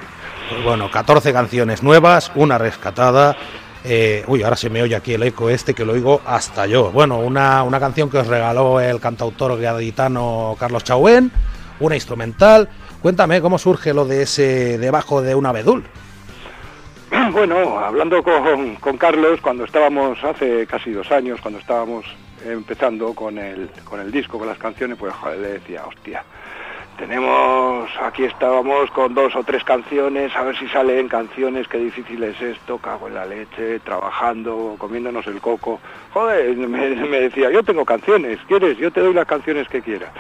Pues bueno, 14 canciones nuevas, una rescatada. Eh, uy, ahora se me oye aquí el eco este que lo oigo hasta yo. Bueno, una, una canción que os regaló el cantautor gaditano Carlos Chauen, una instrumental. Cuéntame cómo surge lo de ese debajo de un abedul. Bueno, hablando con, con Carlos, cuando estábamos hace casi dos años, cuando estábamos empezando con el, con el disco, con las canciones, pues le decía, hostia, tenemos, aquí estábamos con dos o tres canciones, a ver si salen canciones, qué difícil es esto, cago en la leche, trabajando, comiéndonos el coco. Joder, me, decía, yo tengo canciones, ¿quieres? Yo te doy las canciones que quieras.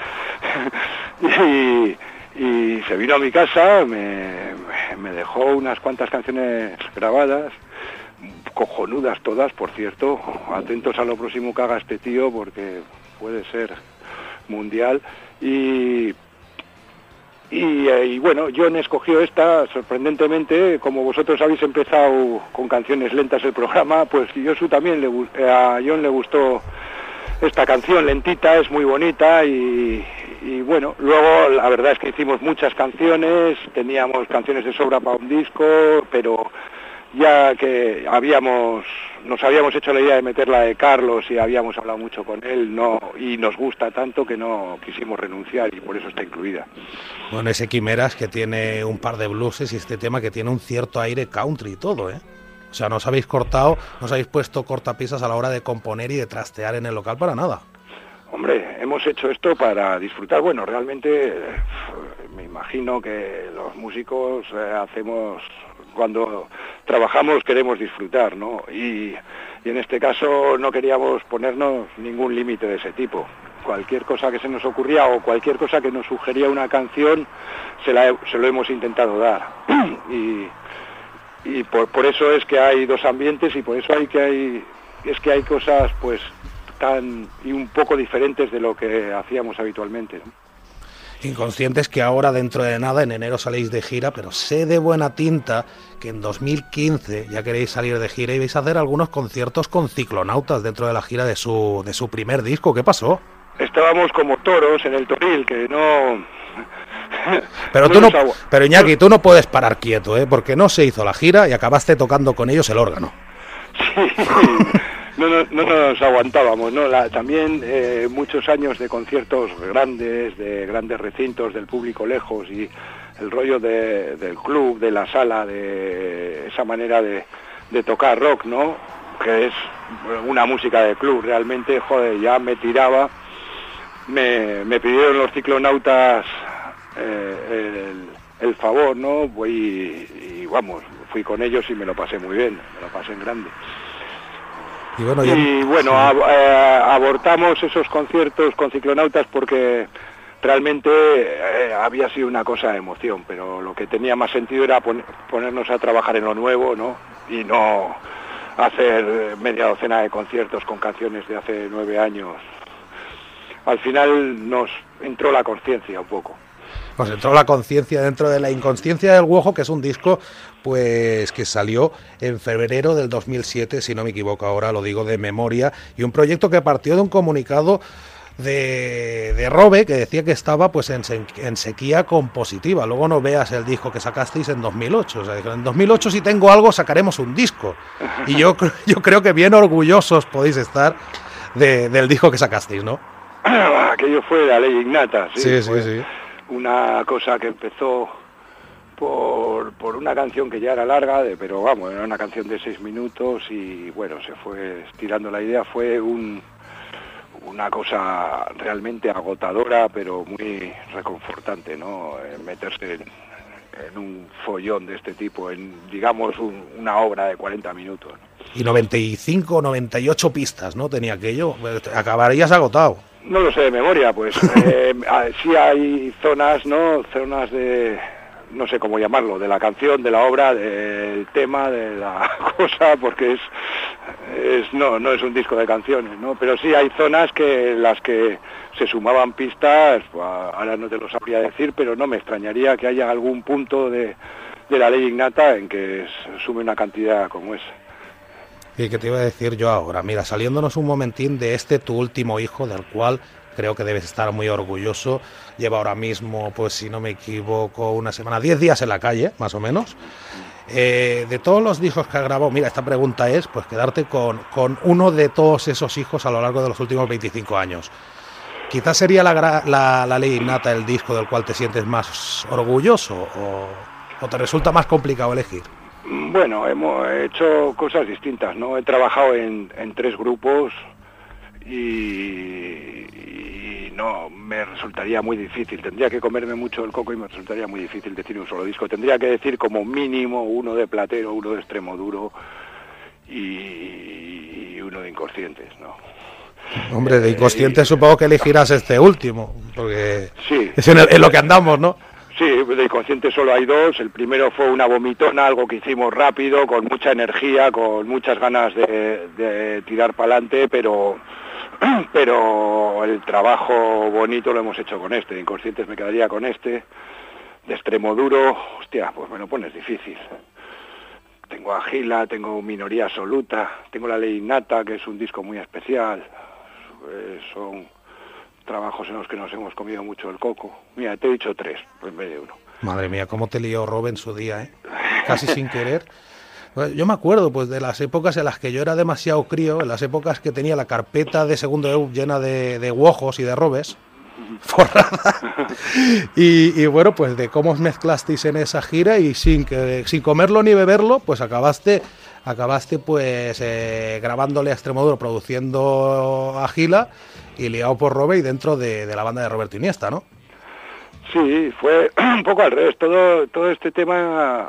y, y se vino a mi casa, me, me dejó unas cuantas canciones grabadas, cojonudas todas, por cierto, atentos a lo próximo que haga este tío porque puede ser mundial y y, eh, y bueno, John escogió esta, sorprendentemente, como vosotros habéis empezado con canciones lentas el programa, pues Yosu también le, a John le gustó esta canción lentita, es muy bonita y bueno, luego la verdad es que hicimos muchas canciones, teníamos canciones de sobra para un disco, pero ya que habíamos nos habíamos hecho la idea de meterla de Carlos y habíamos hablado mucho con él no y nos gusta tanto que no quisimos renunciar y por eso está incluida. Bueno, ese Quimeras que tiene un par de blueses y este tema que tiene un cierto aire country y todo, ¿eh? O sea, no os habéis cortado, no os habéis puesto cortapisas a la hora de componer y de trastear en el local para nada. Hombre, hemos hecho esto para disfrutar. Bueno, realmente me imagino que los músicos eh, hacemos cuando trabajamos queremos disfrutar, ¿no? Y, en este caso no queríamos ponernos ningún límite de ese tipo. Cualquier cosa que se nos ocurría o cualquier cosa que nos sugería una canción se, la, se lo hemos intentado dar. y y por, por eso es que hay dos ambientes y por eso hay que hay es que hay cosas pues tan y un poco diferentes de lo que hacíamos habitualmente. Inconscientes que ahora dentro de nada, en enero saléis de gira, pero sé de buena tinta que en 2015 ya queréis salir de gira y vais a hacer algunos conciertos con ciclonautas dentro de la gira de su, de su primer disco. ¿Qué pasó? Estábamos como toros en el toril que no Pero tú no, pero Iñaki, tú no puedes parar quieto, ¿eh? porque no se hizo la gira y acabaste tocando con ellos el órgano. no, no, no nos aguantábamos, ¿no? También eh, muchos años de conciertos grandes, de grandes recintos, del público lejos y el rollo de- del club, de la sala, de esa manera de, tocar rock, ¿no? Que es una música de club, realmente, joder, ya me tiraba. Me, me pidieron los ciclonautas eh, el, el favor, ¿no? Voy y, y vamos, fui con ellos y me lo pasé muy bien, me lo pasé en grande. Y bueno, yo- Y bueno, ab- eh, abortamos esos conciertos con ciclonautas porque realmente eh, había sido una cosa de emoción, pero lo que tenía más sentido era ponernos a trabajar en lo nuevo, ¿no? Y no hacer media docena de conciertos con canciones de hace nueve años. Al final nos entró la conciencia un poco. Nos entró la conciencia dentro de la inconsciencia del Guojo, que es un disco pues que salió en febrero del 2007, si no me equivoco ahora lo digo de memoria, y un proyecto que partió de un comunicado de, de Robe que decía que estaba pues en, en, sequía compositiva. Luego no veas el disco que sacasteis en 2008. O sea, en 2008 si tengo algo sacaremos un disco. Y yo, yo creo que bien orgullosos podéis estar del disco que sacasteis, ¿no? Aquello fue la ley innata, sí. Sí, sí, Una cosa que empezó por, por, una canción que ya era larga, de, pero vamos, era una canción de seis minutos y bueno, se fue estirando la idea, fue un, una cosa realmente agotadora, pero muy reconfortante, ¿no? Eh, meterse en, un follón de este tipo, en, digamos, una obra de 40 minutos. Y 95, 98 pistas, ¿no? Tenía aquello. Acabarías agotado. No lo sé de memoria, pues eh, sí hay zonas, ¿no? Zonas de, no sé cómo llamarlo, de la canción, de la obra, del tema, de la cosa, porque es, es no, no es un disco de canciones, ¿no? Pero sí hay zonas que las que se sumaban pistas, pues, ahora no te lo sabría decir, pero no me extrañaría que haya algún punto de, de la ley innata en que sume una cantidad como esa. ¿Y qué te iba a decir yo ahora? Mira, saliéndonos un momentín de este tu último hijo, del cual creo que debes estar muy orgulloso. Lleva ahora mismo, pues si no me equivoco, una semana, 10 días en la calle, más o menos. Eh, de todos los hijos que ha grabado, mira, esta pregunta es, pues quedarte con, con uno de todos esos hijos a lo largo de los últimos 25 años. Quizás sería la, la, ley innata el disco del cual te sientes más orgulloso o, te resulta más complicado elegir. Bueno, hemos hecho cosas distintas, ¿no? He trabajado en, en tres grupos, y, no, me resultaría muy difícil. Tendría que comerme mucho el coco y me resultaría muy difícil decir un solo disco. Tendría que decir como mínimo uno de platero, uno de extremo duro y, uno de inconscientes, ¿no? Hombre, de inconscientes supongo que elegirás este último, porque es en, lo que andamos, ¿no? Sí, de inconscientes solo hay dos. El primero fue una vomitona, algo que hicimos rápido, con mucha energía, con muchas ganas de, de tirar para adelante, pero pero el trabajo bonito lo hemos hecho con este, de inconscientes me quedaría con este, de extremo duro, hostia, pues me lo pones difícil. Tengo a Gila, tengo Minoría Absoluta, tengo La Ley Innata, que es un disco muy especial, eh, son trabajos en los que nos hemos comido mucho el coco. Mira, te he dicho tres, en vez de uno. Madre mía, cómo te lió Rob en su día, ¿eh? Casi sin querer. Pues yo me acuerdo pues de las épocas en las que yo era demasiado crío, en las épocas que tenía la carpeta de segundo EU llena de, de guojos y de robes, forrada. y, bueno, pues de cómo os mezclasteis en esa gira y sin que sin comerlo ni beberlo, pues acabaste acabaste pues eh, grabándole a Extremoduro, produciendo a Gila y liado por Robe y dentro de, de la banda de Roberto Iniesta, ¿no? Sí, fue un poco al revés. Todo, todo este tema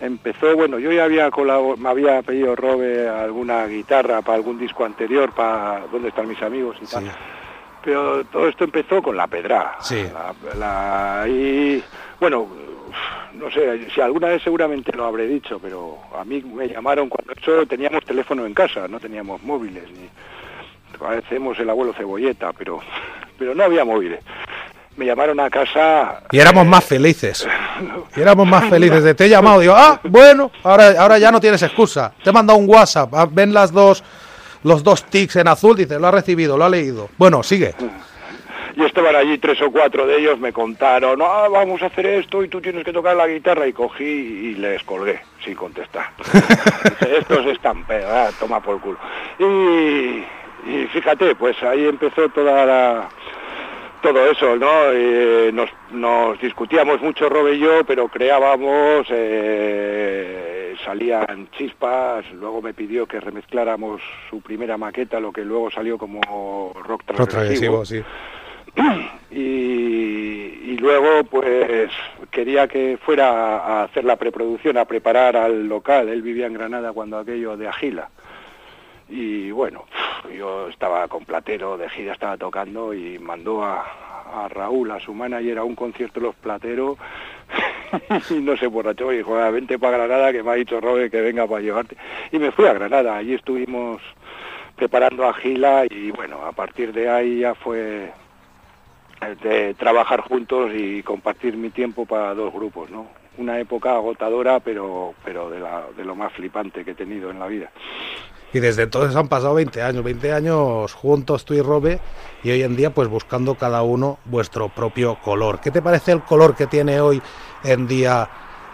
empezó, bueno, yo ya había me había pedido Robe alguna guitarra para algún disco anterior, para ¿Dónde están mis amigos? y tal. Pero todo esto empezó con la pedra. Sí. y bueno, no sé, si alguna vez seguramente lo habré dicho, pero a mí me llamaron cuando solo teníamos teléfono en casa, no teníamos móviles, ni parecemos el abuelo cebolleta, pero, pero no había móviles me llamaron a casa. Y éramos más felices. Y éramos más felices. De te he llamado, digo, ah, bueno, ahora, ahora ya no tienes excusa. Te he mandado un WhatsApp, ah, ven las dos, los dos tics en azul, dice, lo ha recibido, lo ha leído. Bueno, sigue. Y estaban allí tres o cuatro de ellos, me contaron, ah, vamos a hacer esto y tú tienes que tocar la guitarra. Y cogí y les colgué, sin contestar. Estos están toma por culo. Y, y fíjate, pues ahí empezó toda la todo eso, ¿no? Eh, nos, discutíamos mucho Robe y yo, pero creábamos, eh, salían chispas, luego me pidió que remezcláramos su primera maqueta, lo que luego salió como rock transgresivo. sí. Y, luego pues quería que fuera a hacer la preproducción, a preparar al local, él vivía en Granada cuando aquello de Agila. Y bueno, yo estaba con Platero, de gira estaba tocando y mandó a, Raúl, a su manager, a un concierto de los plateros y no se borrachó y dijo, "Ah, vente para Granada que me ha dicho Robert que venga para llevarte. Y me fui a Granada, allí estuvimos preparando a Gila y bueno, a partir de ahí ya fue de trabajar juntos y compartir mi tiempo para dos grupos, ¿no? Una época agotadora, pero, pero de lo más flipante que he tenido en la vida. Y desde entonces han pasado 20 años, 20 años juntos tú y Robe, y hoy en día pues buscando cada uno vuestro propio color. ¿Qué te parece el color que tiene hoy en día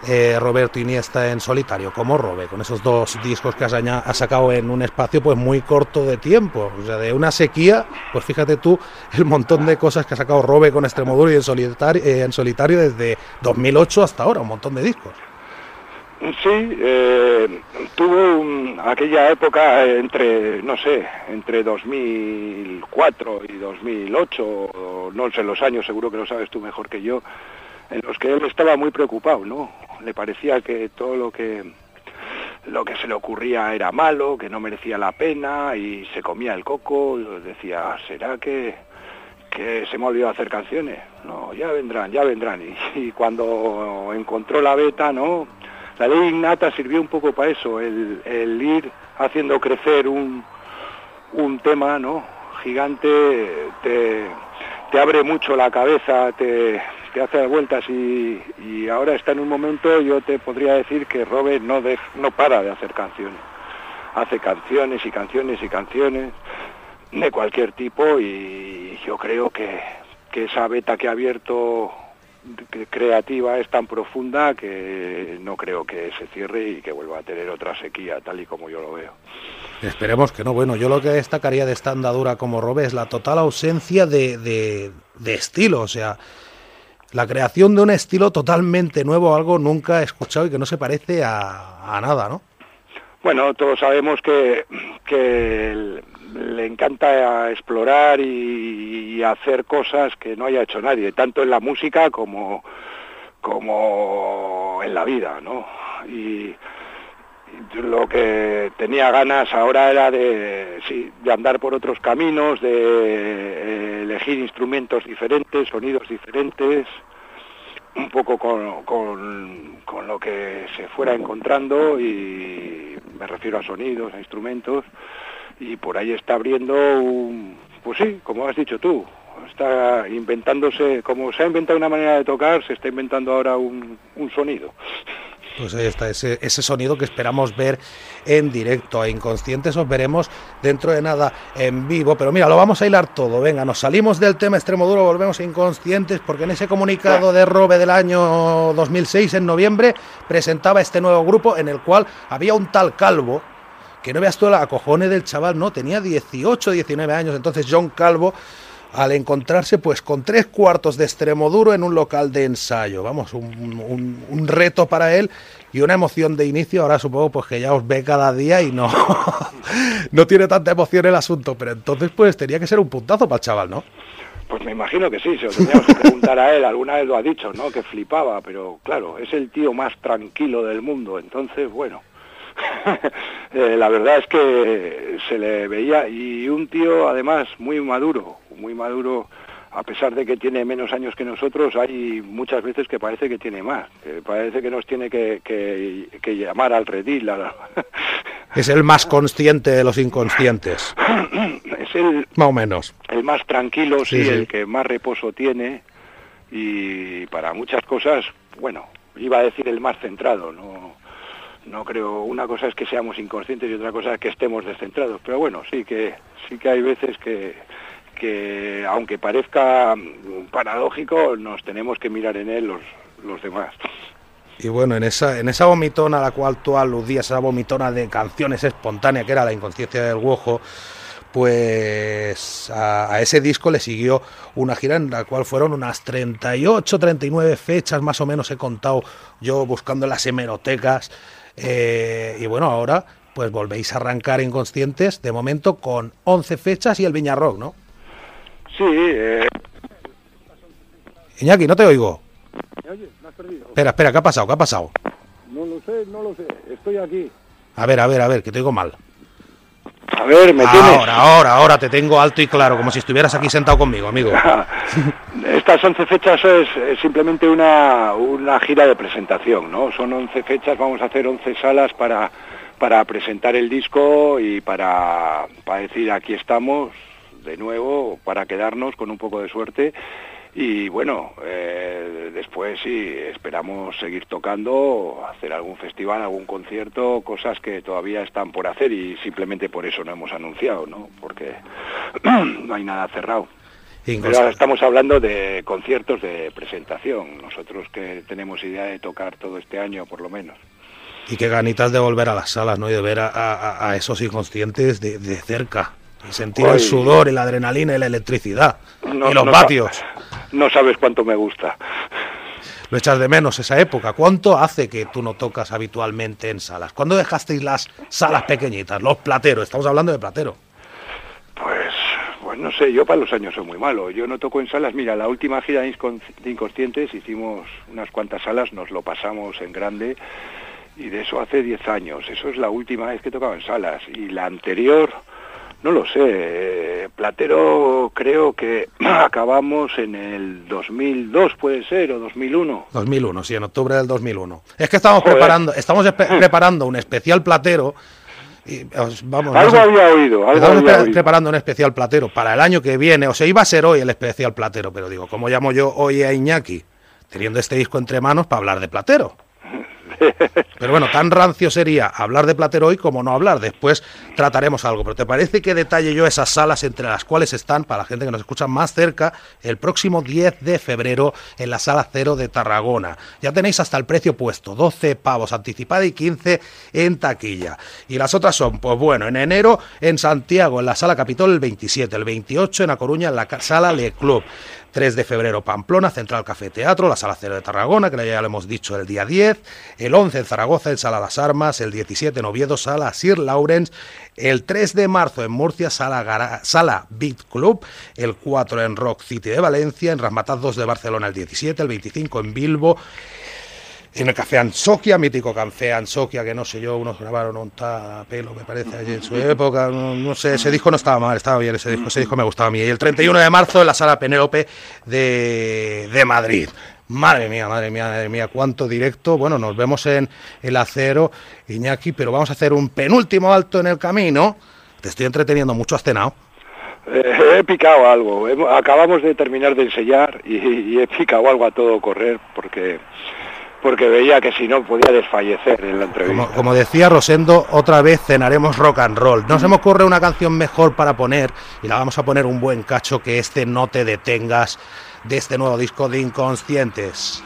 eh, Roberto Iniesta en solitario, como Robe, con esos dos discos que has, sacado en un espacio pues muy corto de tiempo? O sea, de una sequía, pues fíjate tú el montón de cosas que ha sacado Robe con Extremoduro y en solitario, eh, en solitario desde 2008 hasta ahora, un montón de discos. Sí, eh, tuvo un- aquella época entre, no sé, entre 2004 y 2008, o no sé los años, seguro que lo sabes tú mejor que yo, en los que él estaba muy preocupado, ¿no? Le parecía que todo lo que lo que se le ocurría era malo, que no merecía la pena y se comía el coco, decía, ¿será que, que se me ha olvidado hacer canciones? No, ya vendrán, ya vendrán. Y cuando encontró la beta, ¿no? La ley innata sirvió un poco para eso, el, ir haciendo crecer un, un tema, ¿no? Gigante, te, te abre mucho la cabeza, te, te hace dar vueltas y, y ahora está en un momento, yo te podría decir que Robert no, dej- no para de hacer canciones. Hace canciones y canciones y canciones de cualquier tipo y yo creo que, que esa beta que ha abierto creativa es tan profunda que no creo que se cierre y que vuelva a tener otra sequía tal y como yo lo veo. Esperemos que no. Bueno, yo lo que destacaría de esta andadura como Robe es la total ausencia de, de- de estilo. O sea, la creación de un estilo totalmente nuevo, algo nunca escuchado y que no se parece a, a nada, ¿no? Bueno, todos sabemos que, que el- le encanta explorar y, hacer cosas que no haya hecho nadie, tanto en la música como, como en la vida, ¿no? Y, lo que tenía ganas ahora era de, de andar por otros caminos, de eh, elegir instrumentos diferentes, sonidos diferentes, un poco con, con- con lo que se fuera encontrando y me refiero a sonidos, a instrumentos y por ahí está abriendo un, pues sí, como has dicho tú, está inventándose, como se ha inventado una manera de tocar, se está inventando ahora un, un sonido. Pues ahí está, ese, ese sonido que esperamos ver en directo. A Inconscientes os veremos dentro de nada en vivo. Pero mira, lo vamos a hilar todo. Venga, nos salimos del tema extremo duro, volvemos a Inconscientes, porque en ese comunicado de Robe del año 2006, en noviembre, presentaba este nuevo grupo en el cual había un tal Calvo, que no veas tú la acojones del chaval, no, tenía 18, 19 años. Entonces John Calvo al encontrarse pues con tres cuartos de extremo duro en un local de ensayo. Vamos, un, un- reto para él y una emoción de inicio. Ahora supongo pues que ya os ve cada día y no, no tiene tanta emoción el asunto, pero entonces pues tenía que ser un puntazo para el chaval, ¿no? Pues me imagino que sí, se lo tendríamos que preguntar a él, alguna vez lo ha dicho, ¿no? Que flipaba, pero claro, es el tío más tranquilo del mundo, entonces, bueno, eh, la verdad es que se le veía y un tío además muy maduro, muy maduro, a pesar de que tiene menos años que nosotros, hay muchas veces que parece que tiene más, que parece que nos tiene que, que- que llamar al redil, a la- Es el más consciente de los inconscientes, es el, más o menos. el más tranquilo, sí, Sí, sí. el que más reposo tiene y para muchas cosas, bueno, iba a decir el más centrado, no, no creo, una cosa es que seamos inconscientes y otra cosa es que estemos descentrados, pero bueno, sí que, sí que hay veces que, que aunque parezca mm, paradójico, nos tenemos que mirar en él los, los demás. Y bueno, en esa, en esa vomitona a la cual tú aludías, esa vomitona de canciones espontánea que era la inconsciencia del Guojo, pues a, a ese disco le siguió una gira en la cual fueron unas 38, 39 fechas más o menos he contado yo buscando las hemerotecas. Eh, y bueno, ahora pues volvéis a arrancar inconscientes de momento con 11 fechas y el Viña Rock, ¿no? Sí, eh, Iñaki, no te oigo. oye, me has perdido. Espera, espera, ¿qué ha pasado? ¿Qué ha pasado? No lo sé, no lo sé, estoy aquí. A ver, a ver, a ver, que te oigo mal. A ver, me tienes. Ahora, ahora, ahora te tengo alto y claro, como si estuvieras aquí sentado conmigo, amigo. estas 11 fechas es, es simplemente una, una gira de presentación, ¿no? Son 11 fechas, vamos a hacer 11 salas para, para presentar el disco y para, para decir aquí estamos de nuevo, para quedarnos con un poco de suerte y bueno, eh, después sí, esperamos seguir tocando, hacer algún festival, algún concierto, cosas que todavía están por hacer y simplemente por eso no hemos anunciado, ¿no? Porque no hay nada cerrado. Pero ahora estamos hablando de conciertos de presentación, nosotros que tenemos idea de tocar todo este año por lo menos. Y qué ganitas de volver a las salas, ¿no? Y de ver a, a- a esos inconscientes de, de cerca. Y sentir el sudor y la adrenalina y la electricidad. No- y los no vatios. No sabes cuánto me gusta. Lo echas de menos esa época. ¿Cuánto hace que tú no tocas habitualmente en salas? ¿Cuándo dejasteis las salas pequeñitas, los plateros? Estamos hablando de platero. Pues, pues no sé, yo para los años soy muy malo. Yo no toco en salas. Mira, la última gira de Incon- de Inconscientes hicimos unas cuantas salas, nos lo pasamos en grande y de eso hace 10 años. Eso es la última vez que he tocado en salas. Y la anterior, no lo sé. Platero creo que acabamos en el 2002, puede ser, o 2001. 2001, sí, en octubre del 2001. Es que estamos Joder. preparando, estamos preparando un especial platero. Y, no Algo sé- había oído, algo Estamos había pre- oído. preparando un especial platero para el año que viene. O sea, iba a ser hoy el especial platero, pero digo, ¿cómo llamo yo hoy a Iñaki? Teniendo este disco entre manos para hablar de platero. Pero bueno, tan rancio sería hablar de Platero hoy como no hablar. Después trataremos algo. Pero ¿te parece que detalle yo esas salas entre las cuales están, para la gente que nos escucha más cerca, el próximo 10 de febrero en la sala cero de Tarragona? Ya tenéis hasta el precio puesto, 12 pavos anticipada y 15 en taquilla. Y las otras son, pues bueno, en enero en Santiago, en la sala Capitol el 27, el 28 en A Coruña en la sala Le Club. 3 de febrero Pamplona, Central Café Teatro, la Sala Cero de Tarragona, que ya lo hemos dicho el día 10, el 11 en Zaragoza, en Sala Las Armas, el 17 en Oviedo, Sala Sir Lawrence, el 3 de marzo en Murcia, Sala, Gara- Sala Beat Club, el 4 en Rock City de Valencia, en Rasmatas 2 de Barcelona el 17, el 25 en Bilbo, en el Café Ansoquia, mítico Café Ansoquia, que no sé yo, unos grabaron un pelo, me parece, allí en su época, no, no sé, ese disco no estaba mal, estaba bien, ese disco, ese disco me gustaba a mí. Y el 31 de marzo en la Sala Penélope de, de Madrid. Madre mía, madre mía, madre mía, cuánto directo. Bueno, nos vemos en el acero, Iñaki, pero vamos a hacer un penúltimo alto en el camino. Te estoy entreteniendo mucho, has cenado. Eh, he picado algo. Acabamos de terminar de ensayar y, y he picado algo a todo correr porque porque veía que si no podía desfallecer en la entrevista. Como, como decía Rosendo, otra vez cenaremos rock and roll. No se me ocurre una canción mejor para poner, y la vamos a poner un buen cacho, que este No te detengas de este nuevo disco de Inconscientes.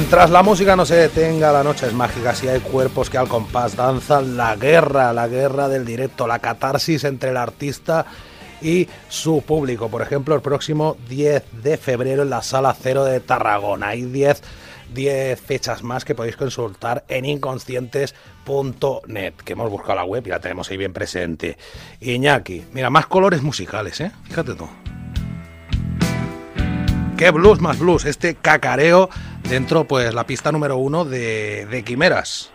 Mientras la música no se detenga, la noche es mágica, si hay cuerpos que al compás danzan, la guerra, la guerra del directo, la catarsis entre el artista y su público. Por ejemplo, el próximo 10 de febrero en la Sala Cero de Tarragona. Hay 10 10 fechas más que podéis consultar en inconscientes.net, que hemos buscado la web y la tenemos ahí bien presente. Iñaki, mira, más colores musicales, ¿eh? Fíjate tú. ¿Qué blues más blues? Este cacareo dentro, pues, la pista número uno de, de Quimeras.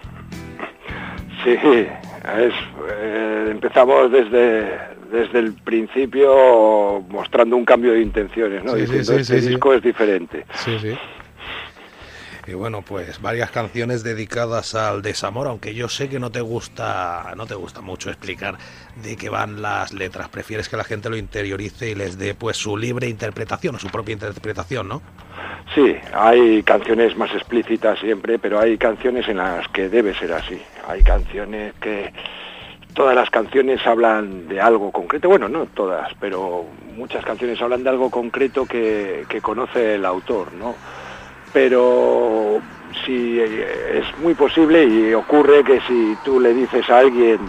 Sí, es, eh, empezamos desde, desde el principio mostrando un cambio de intenciones, ¿no? Sí, Diciendo, sí, este sí, disco es diferente. Sí, sí. Y bueno, pues varias canciones dedicadas al desamor, aunque yo sé que no te gusta, no te gusta mucho explicar de qué van las letras. Prefieres que la gente lo interiorice y les dé pues su libre interpretación o su propia interpretación, ¿no? Sí, hay canciones más explícitas siempre, pero hay canciones en las que debe ser así. Hay canciones que todas las canciones hablan de algo concreto, bueno, no todas, pero muchas canciones hablan de algo concreto que, que conoce el autor, ¿no? Pero si eh, es muy posible y ocurre que si tú le dices a alguien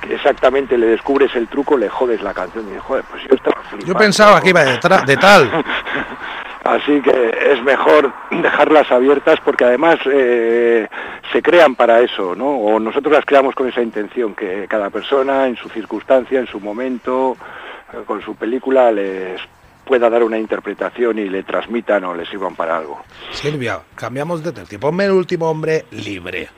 que exactamente le descubres el truco, le jodes la canción y dices, joder, pues yo estaba Yo flipando". pensaba que iba de, de tal. Así que es mejor dejarlas abiertas porque además eh, se crean para eso, ¿no? O nosotros las creamos con esa intención, que cada persona en su circunstancia, en su momento, eh, con su película, les pueda dar una interpretación y le transmitan o le sirvan para algo. Silvia, cambiamos de tercio. Ponme el último hombre libre.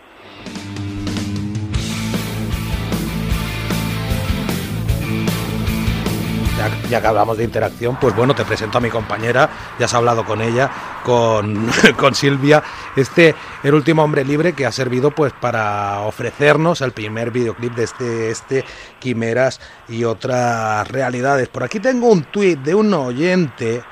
Ya, ya que hablamos de interacción, pues bueno, te presento a mi compañera, ya has hablado con ella, con, con Silvia, este, el último hombre libre que ha servido pues para ofrecernos el primer videoclip de este, este Quimeras y otras realidades. Por aquí tengo un tuit de un oyente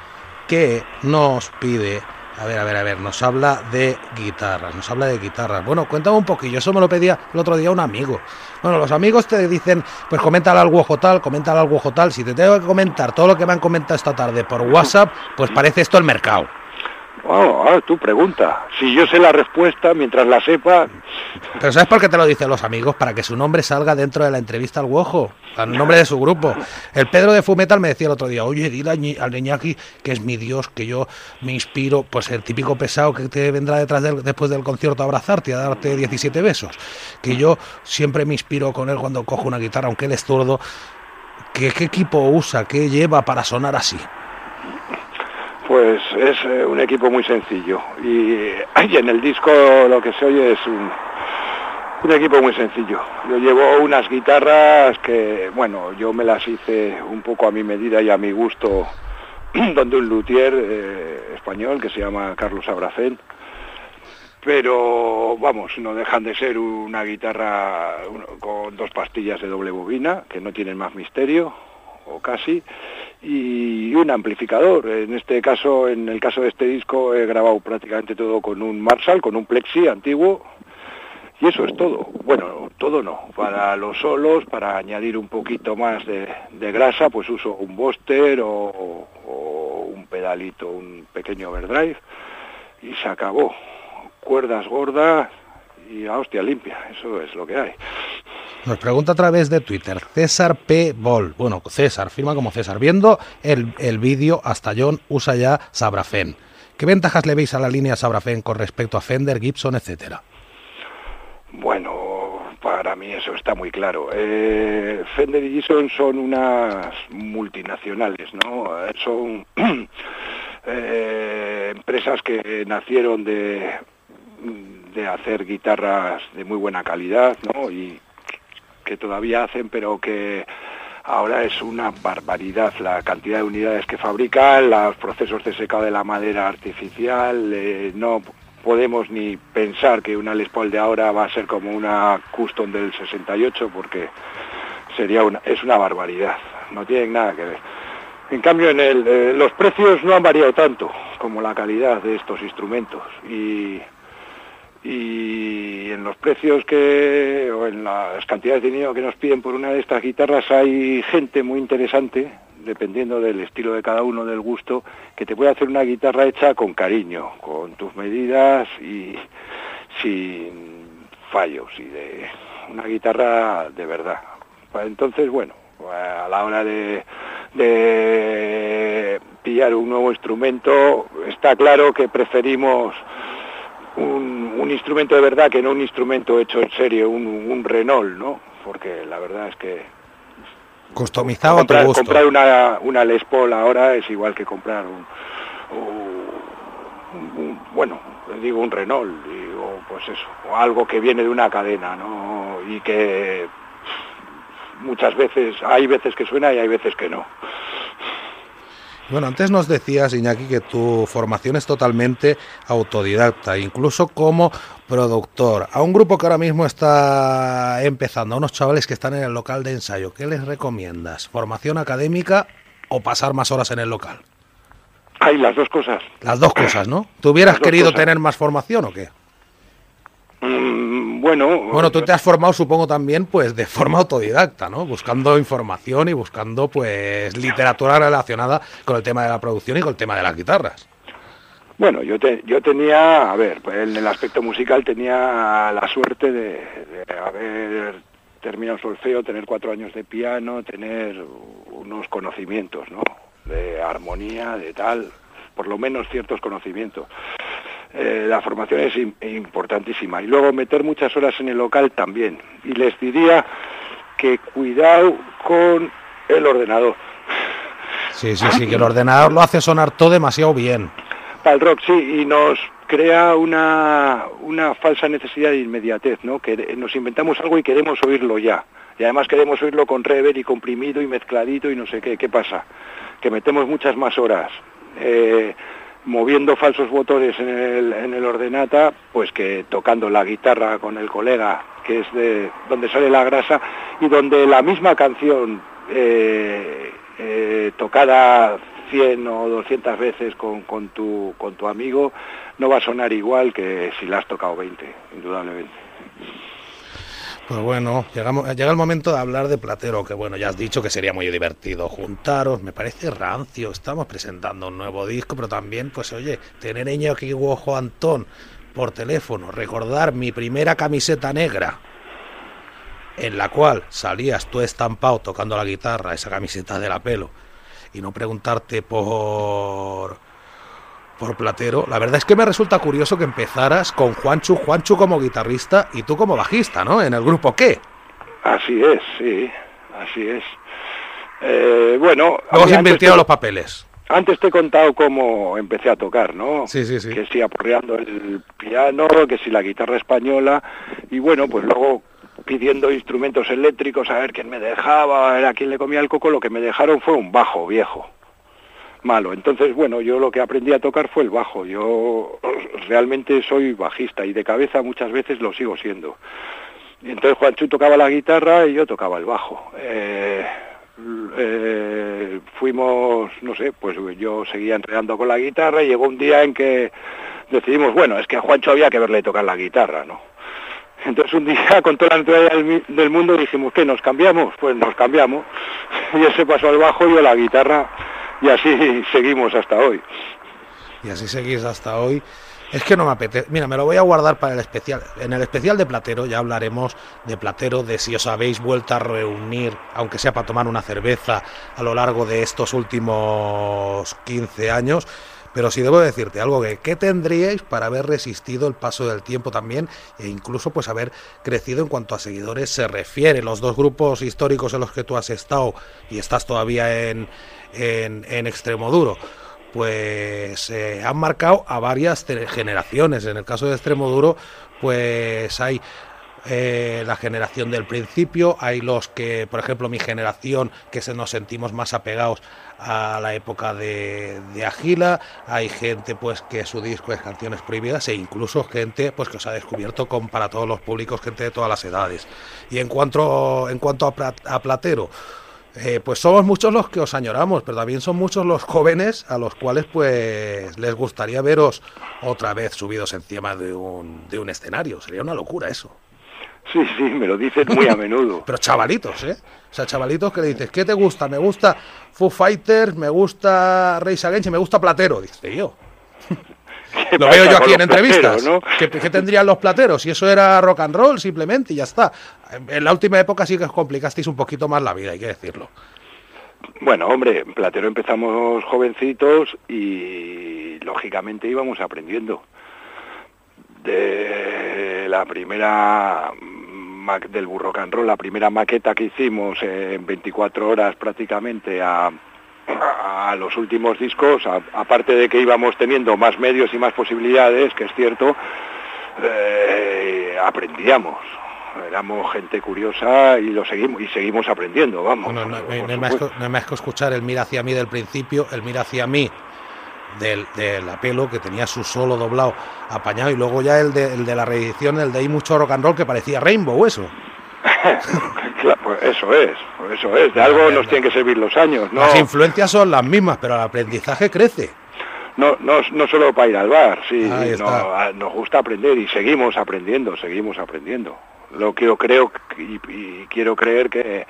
que nos pide, a ver, a ver, a ver, nos habla de guitarras, nos habla de guitarras. Bueno, cuéntame un poquillo, eso me lo pedía el otro día un amigo. Bueno, los amigos te dicen, pues coméntale algo ojo tal, coméntale algo ojo tal. Si te tengo que comentar todo lo que me han comentado esta tarde por WhatsApp, pues parece esto el mercado. Oh, ah, tu pregunta. Si yo sé la respuesta, mientras la sepa, Pero ¿sabes por qué te lo dicen los amigos? Para que su nombre salga dentro de la entrevista al Guojo, al nombre de su grupo. El Pedro de Fumetal me decía el otro día, oye, dile al Iñaki que es mi Dios, que yo me inspiro, pues el típico pesado que te vendrá detrás del, después del concierto a abrazarte y a darte 17 besos. Que yo siempre me inspiro con él cuando cojo una guitarra, aunque él es zurdo. ¿Qué, ¿Qué equipo usa? ¿Qué lleva para sonar así? Pues es eh, un equipo muy sencillo. Y, en el disco lo que se oye es un, equipo muy sencillo. Yo llevo unas guitarras que, bueno, yo me las hice un poco a mi medida y a mi gusto, donde un luthier eh, español que se llama Carlos Abracén, pero vamos, no dejan de ser una guitarra con dos pastillas de doble bobina, que no tienen más misterio, o casi, y un amplificador. En este caso, en el caso de este disco, he grabado prácticamente todo con un Marshall, con un Plexi antiguo, y eso es todo. Bueno, todo no. Para los solos, para añadir un poquito más de, grasa, pues uso un Buster o, o un pedalito, un pequeño overdrive, y se acabó. Cuerdas gordas y a hostia limpia, eso es lo que hay. Nos pregunta a través de Twitter, César P. Bol. Bueno, César, firma como César. Viendo el, el vídeo, hasta John usa ya Sabrafen. ¿Qué ventajas le veis a la línea Sabrafen con respecto a Fender, Gibson, etcétera? Bueno, para mí eso está muy claro. Eh, Fender y Gibson son unas multinacionales, ¿no? Eh, Son eh, empresas que nacieron de, de hacer guitarras de muy buena calidad, ¿no? Y que todavía hacen, pero que ahora es una barbaridad la cantidad de unidades que fabrican, los procesos de secado de la madera artificial, eh, no podemos ni pensar que una Les Paul de ahora va a ser como una Custom del 68 porque sería una, es una barbaridad, no tienen nada que ver. En cambio, en el, eh, los precios no han variado tanto como la calidad de estos instrumentos y, y en los precios que o en las cantidades de dinero que nos piden por una de estas guitarras hay gente muy interesante dependiendo del estilo de cada uno, del gusto, que te puede hacer una guitarra hecha con cariño, con tus medidas y sin fallos y de una guitarra de verdad. Entonces, bueno, a la hora de, de pillar un nuevo instrumento, está claro que preferimos un, un, instrumento de verdad que no un instrumento hecho en serie, un, un Renault, ¿no? Porque la verdad es que customizado comprar, a tu gusto. comprar una, una Les Paul ahora es igual que comprar un, un, un bueno, digo un Renault, digo pues eso, o algo que viene de una cadena, ¿no? Y que muchas veces, hay veces que suena y hay veces que no. Bueno, antes nos decías, Iñaki, que tu formación es totalmente autodidacta, incluso como productor. A un grupo que ahora mismo está empezando, a unos chavales que están en el local de ensayo, ¿qué les recomiendas? ¿Formación académica o pasar más horas en el local? Hay las dos cosas. Las dos cosas, ¿no? ¿Tú hubieras querido cosas. tener más formación o qué? Mm, bueno, Bueno, tú te has formado, supongo, también, pues, de forma autodidacta, ¿no? Buscando información y buscando, pues, literatura relacionada con el tema de la producción y con el tema de las guitarras. Bueno, yo, te- yo tenía, a ver, pues, en el aspecto musical tenía la suerte de, de haber terminado solfeo, tener cuatro años de piano, tener unos conocimientos, ¿no? De armonía, de tal, por lo menos ciertos conocimientos. Eh, la formación es im- importantísima. Y luego meter muchas horas en el local también. Y les diría que cuidado con el ordenador. Sí, sí, sí, que el ordenador lo hace sonar todo demasiado bien. Para el rock, sí, y nos crea una, una falsa necesidad de inmediatez, ¿no? Que nos inventamos algo y queremos oírlo ya. Y además queremos oírlo con rever y comprimido y mezcladito y no sé qué. ¿Qué pasa? Que metemos muchas más horas eh, moviendo falsos botones en el, en el ordenata, pues que tocando la guitarra con el colega, que es de donde sale la grasa, y donde la misma canción eh, eh, tocada 100 o 200 veces con, tu, con tu amigo no va a sonar igual que si la has tocado 20, indudablemente. Pues bueno, llegamos, llega el momento de hablar de Platero, que bueno, ya has dicho que sería muy divertido juntaros, me parece rancio, estamos presentando un nuevo disco, pero también, pues oye, tener a Iñaki Guojo Antón por teléfono, recordar mi primera camiseta negra, en la cual salías tú estampado tocando la guitarra, esa camiseta de la pelo, y no preguntarte por por Platero, la verdad es que me resulta curioso que empezaras con Juanchu, Juanchu como guitarrista y tú como bajista, ¿no? En el grupo ¿qué? Así es, sí, así es. Eh, bueno, invirtieron te- los papeles. Antes te he contado cómo empecé a tocar, ¿no? Sí, sí, sí. Que sí, aporreando el piano, que sí la guitarra española, y bueno, pues luego pidiendo instrumentos eléctricos a ver quién me dejaba, a ver a quién le comía el coco, lo que me dejaron fue un bajo viejo, malo. Entonces, bueno, yo lo que aprendí a tocar fue el bajo. Yo realmente soy bajista y de cabeza muchas veces lo sigo siendo. Entonces Juanchu tocaba la guitarra y yo tocaba el bajo. Eh, eh, fuimos, no sé, pues yo seguía entrenando con la guitarra y llegó un día en que decidimos, bueno, es que a Juancho había que verle tocar la guitarra, ¿no? Entonces un día con toda la mi- del mundo dijimos, ¿qué? ¿Nos cambiamos? Pues nos cambiamos. Y él se pasó al bajo y yo a la guitarra y así seguimos hasta hoy. Y así seguís hasta hoy. Es que no me apetece. Mira, me lo voy a guardar para el especial. En el especial de Platero ya hablaremos de Platero, de si os habéis vuelto a reunir, aunque sea para tomar una cerveza, a lo largo de estos últimos 15 años. Pero sí debo decirte algo que ¿qué tendríais para haber resistido el paso del tiempo también e incluso pues haber crecido en cuanto a seguidores se refiere? Los dos grupos históricos en los que tú has estado y estás todavía en, en, en extremo duro pues eh, han marcado a varias generaciones. En el caso de Extremo Duro, pues hay eh, la generación del principio, hay los que, por ejemplo, mi generación, que se nos sentimos más apegados a la época de, de Agila, hay gente pues que su disco es Canciones Prohibidas e incluso gente pues que os ha descubierto con, para todos los públicos, gente de todas las edades. Y en cuanto, en cuanto a, a Platero, eh, pues somos muchos los que os añoramos, pero también son muchos los jóvenes a los cuales pues les gustaría veros otra vez subidos encima de un, de un escenario. Sería una locura eso. Sí, sí, me lo dices muy a menudo. Pero chavalitos, ¿eh? O sea, chavalitos que le dices, ¿qué te gusta? Me gusta Foo Fighters, me gusta Race Against y me gusta Platero. Dice, yo. ¿Qué Lo veo yo aquí en entrevistas. ¿no? ¿Qué, qué tendrían los plateros? Y eso era rock and roll simplemente y ya está. En la última época sí que os complicasteis un poquito más la vida, hay que decirlo. Bueno, hombre, Platero empezamos jovencitos y lógicamente íbamos aprendiendo. De la primera del burro and roll, la primera maqueta que hicimos en 24 horas prácticamente a, a los últimos discos, aparte de que íbamos teniendo más medios y más posibilidades, que es cierto, eh, aprendíamos. Éramos gente curiosa y lo seguimos y seguimos aprendiendo, vamos. Bueno, no, no no hay más que, supuesto. no hay más que escuchar el mira hacia mí del principio, el mira hacia mí del, del apelo, que tenía su solo doblado apañado, y luego ya el de, el de la reedición, el de ahí mucho rock and roll, que parecía Rainbow, eso. Claro, pues eso es, pues eso es. De algo nos tienen que servir los años, ¿no? Las influencias son las mismas, pero el aprendizaje crece. No, no, no solo para ir al bar, sí, no, a- nos gusta aprender y seguimos aprendiendo, seguimos aprendiendo. Lo que yo creo y, y quiero creer que,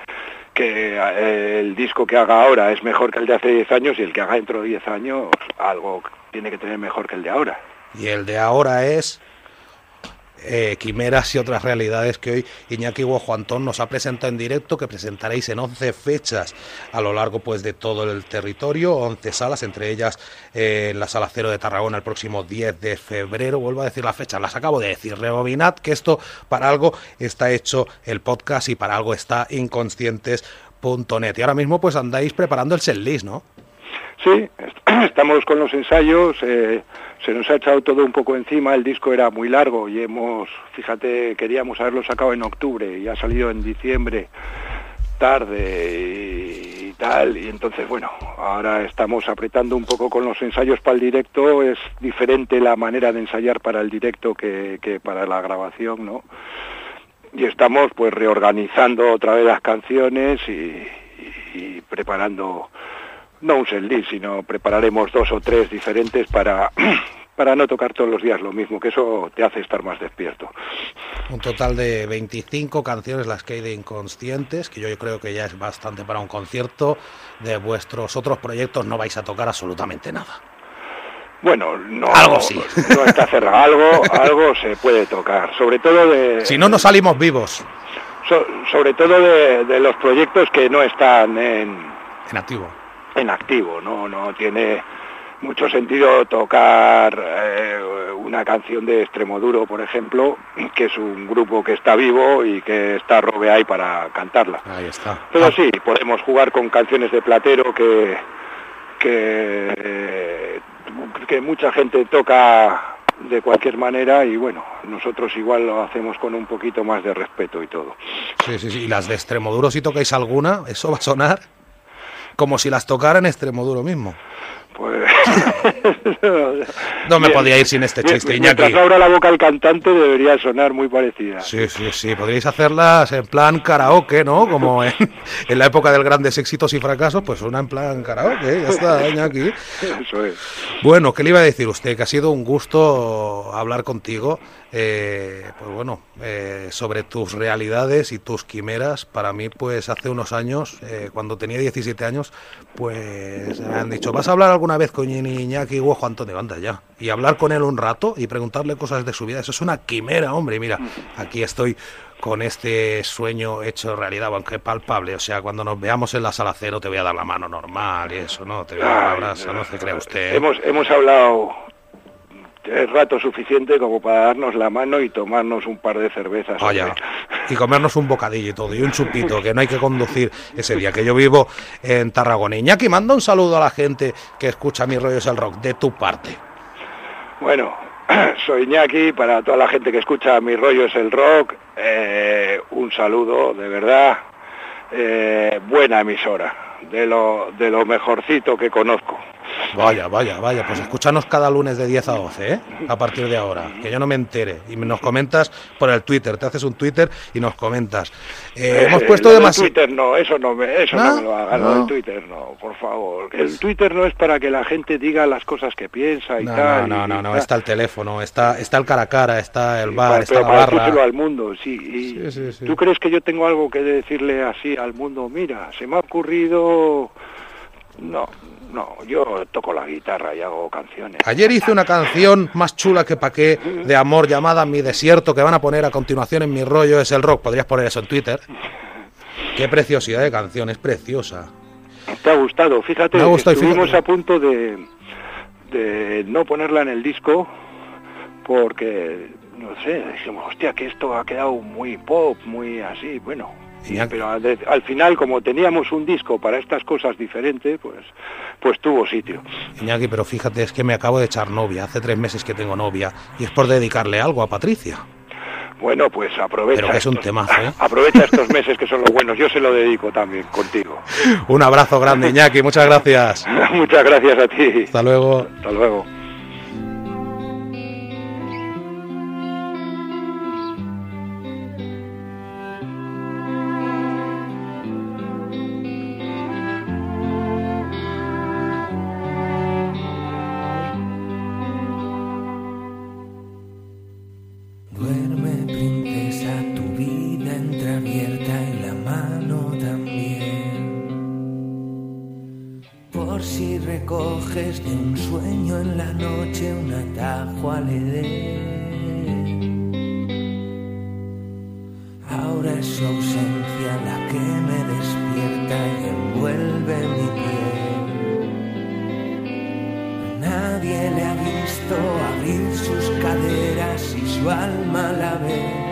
que eh, el disco que haga ahora es mejor que el de hace 10 años y el que haga dentro de 10 años algo tiene que tener mejor que el de ahora. Y el de ahora es eh, Quimeras y otras realidades que hoy Iñaki Guajuantón nos ha presentado en directo, que presentaréis en 11 fechas a lo largo pues de todo el territorio, 11 salas, entre ellas eh, la Sala Cero de Tarragona el próximo 10 de febrero. Vuelvo a decir las fechas, las acabo de decir. Rebobinad que esto para algo está hecho el podcast y para algo está inconscientes.net. Y ahora mismo pues andáis preparando el setlist, ¿no? Sí, est- estamos con los ensayos, eh, se nos ha echado todo un poco encima, el disco era muy largo y hemos, fíjate, queríamos haberlo sacado en octubre y ha salido en diciembre tarde y, tal, y entonces bueno, ahora estamos apretando un poco con los ensayos para el directo, es diferente la manera de ensayar para el directo que, que para la grabación, ¿no? Y estamos pues reorganizando otra vez las canciones y preparando no un setlist, sino prepararemos dos o tres diferentes para, para no tocar todos los días lo mismo, que eso te hace estar más despierto. Un total de 25 canciones las que hay de inconscientes, que yo creo que ya es bastante para un concierto. De vuestros otros proyectos no vais a tocar absolutamente nada. Bueno, no, Algo sí. no está cerrado, algo, algo se puede tocar, sobre todo de, Si no, no salimos vivos so- sobre todo de, de los proyectos que no están en, en activo. En activo, no, no tiene mucho sentido tocar eh, una canción de Extremoduro, por ejemplo, que es un grupo que está vivo y que está Robe ahí para cantarla. Ahí está. Pero Ah, sí, podemos jugar con canciones de Platero que, que, que mucha gente toca de cualquier manera y bueno, nosotros igual lo hacemos con un poquito más de respeto y todo. Sí, sí, sí. Y las de Extremoduro, si tocáis alguna, eso va a sonar como si las tocara en Extremoduro mismo. Pues No me Bien. podía ir sin este chiste, Iñaki. abra la boca el cantante debería sonar muy parecida. Sí, sí, sí. Podríais hacerlas en plan karaoke, ¿no? Como en, en la época del grandes éxitos y fracasos, pues una en plan karaoke. Ya está, Iñaki. Eso es. Bueno, ¿qué le iba a decir usted? Que ha sido un gusto hablar contigo. Eh, pues bueno, eh, sobre tus realidades y tus quimeras. Para mí, pues hace unos años, eh, cuando tenía 17 años, pues me han dicho, ¿vas a hablar alguna vez con Iñaki Guajo Antonio? Anda ya. Y hablar con él un rato y preguntarle cosas de su vida. Eso es una quimera, hombre. Y mira, aquí estoy con este sueño hecho realidad, aunque palpable. O sea, cuando nos veamos en la sala cero te voy a dar la mano normal y eso, ¿no? Te voy a dar un Ay, abrazo, no se crea usted. Hemos, hemos hablado el rato suficiente como para darnos la mano y tomarnos un par de cervezas. Vaya. Y comernos un bocadillo y todo, y un chupito, que no hay que conducir ese día, que yo vivo en Tarragona. Iñaki, manda un saludo a la gente que escucha Mi Rollo es el Rock, de tu parte. Bueno, soy Iñaki, para toda la gente que escucha Mi Rollo es el Rock, eh, un saludo, de verdad, eh, buena emisora, de lo, de lo mejorcito que conozco. Vaya, vaya, vaya. Pues escúchanos cada lunes de 10 a 12, ¿eh? A partir de ahora. Que yo no me entere. Y nos comentas por el Twitter. Te haces un Twitter y nos comentas. Eh, hemos Eh, puesto lo demasiado. Twitter no, eso no me, eso ¿No? no, me lo haga, lo No. del Twitter no, por favor. El Twitter no es para que la gente diga las cosas que piensa y No, tal. no, no, y no, no, está el teléfono, está, está el cara a cara, está el bar, Para- está la barra. al mundo, sí. Y Sí, sí, sí. ¿Tú crees que yo tengo algo que decirle así al mundo? Mira, se me ha ocurrido... No, no, yo toco la guitarra y hago canciones. Ayer hice una canción más chula que pa' qué de amor llamada Mi Desierto que van a poner a continuación en mi rollo es el rock. Podrías poner eso en Twitter. Qué preciosidad de canción, es preciosa. ¿Te ha gustado? Fíjate, Me ha gustado estuvimos fíjate. a punto de, de no ponerla en el disco porque, no sé, dijimos, hostia, que esto ha quedado muy pop, muy así, bueno. Y- pero al, al final, como teníamos un disco para estas cosas diferentes, pues, pues tuvo sitio. Iñaki, pero fíjate, es que me acabo de echar novia. Hace tres meses que tengo novia y es por dedicarle algo a Patricia. Bueno, pues aprovecha. Pero que es un estos- temazo, ¿eh? Aprovecha estos meses que son los buenos. Yo se lo dedico también contigo. Un abrazo grande, Iñaki, muchas gracias. Muchas gracias a ti. Hasta luego. Hasta luego. Recoges de un sueño en la noche un atajo al Edén. Ahora es su ausencia la que me despierta y envuelve mi piel. Nadie le ha visto abrir sus caderas y su alma la ve.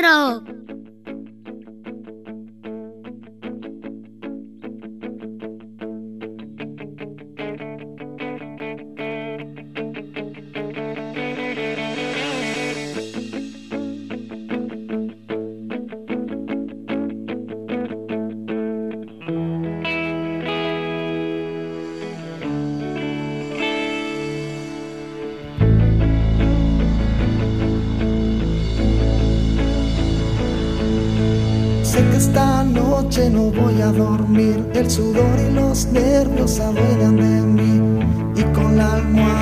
Es voy a dormir, el sudor y los nervios se adueñan de mí. Y con la almohada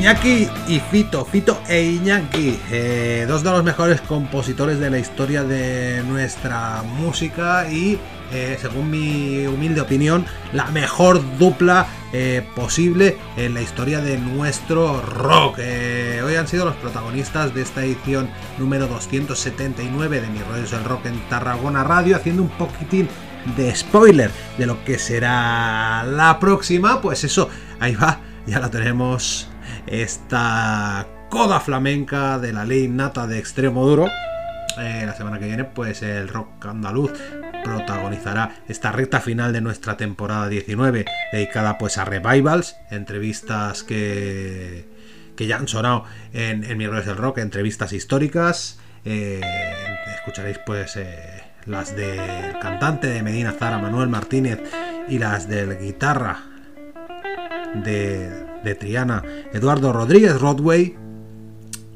Iñaki y Fito, Fito e Iñaki, eh, dos de los mejores compositores de la historia de nuestra música y, eh, según mi humilde opinión, la mejor dupla eh, posible en la historia de nuestro rock. Hoy han sido los protagonistas de esta edición número 279 de Mi Rollo es el Rock en Tarragona Radio, haciendo un poquitín de spoiler de lo que será la próxima. Pues eso, ahí va, ya la tenemos esta coda flamenca de la ley nata de extremo duro. Eh, la semana que viene, pues el rock andaluz protagonizará esta recta final de nuestra temporada 19, dedicada pues a revivals, entrevistas que que ya han sonado en, en Miércoles del Rock, entrevistas históricas. Eh, escucharéis pues eh, las del cantante de Medina Zara, Manuel Martínez, y las del guitarra de, de Triana, Eduardo Rodríguez Rodway.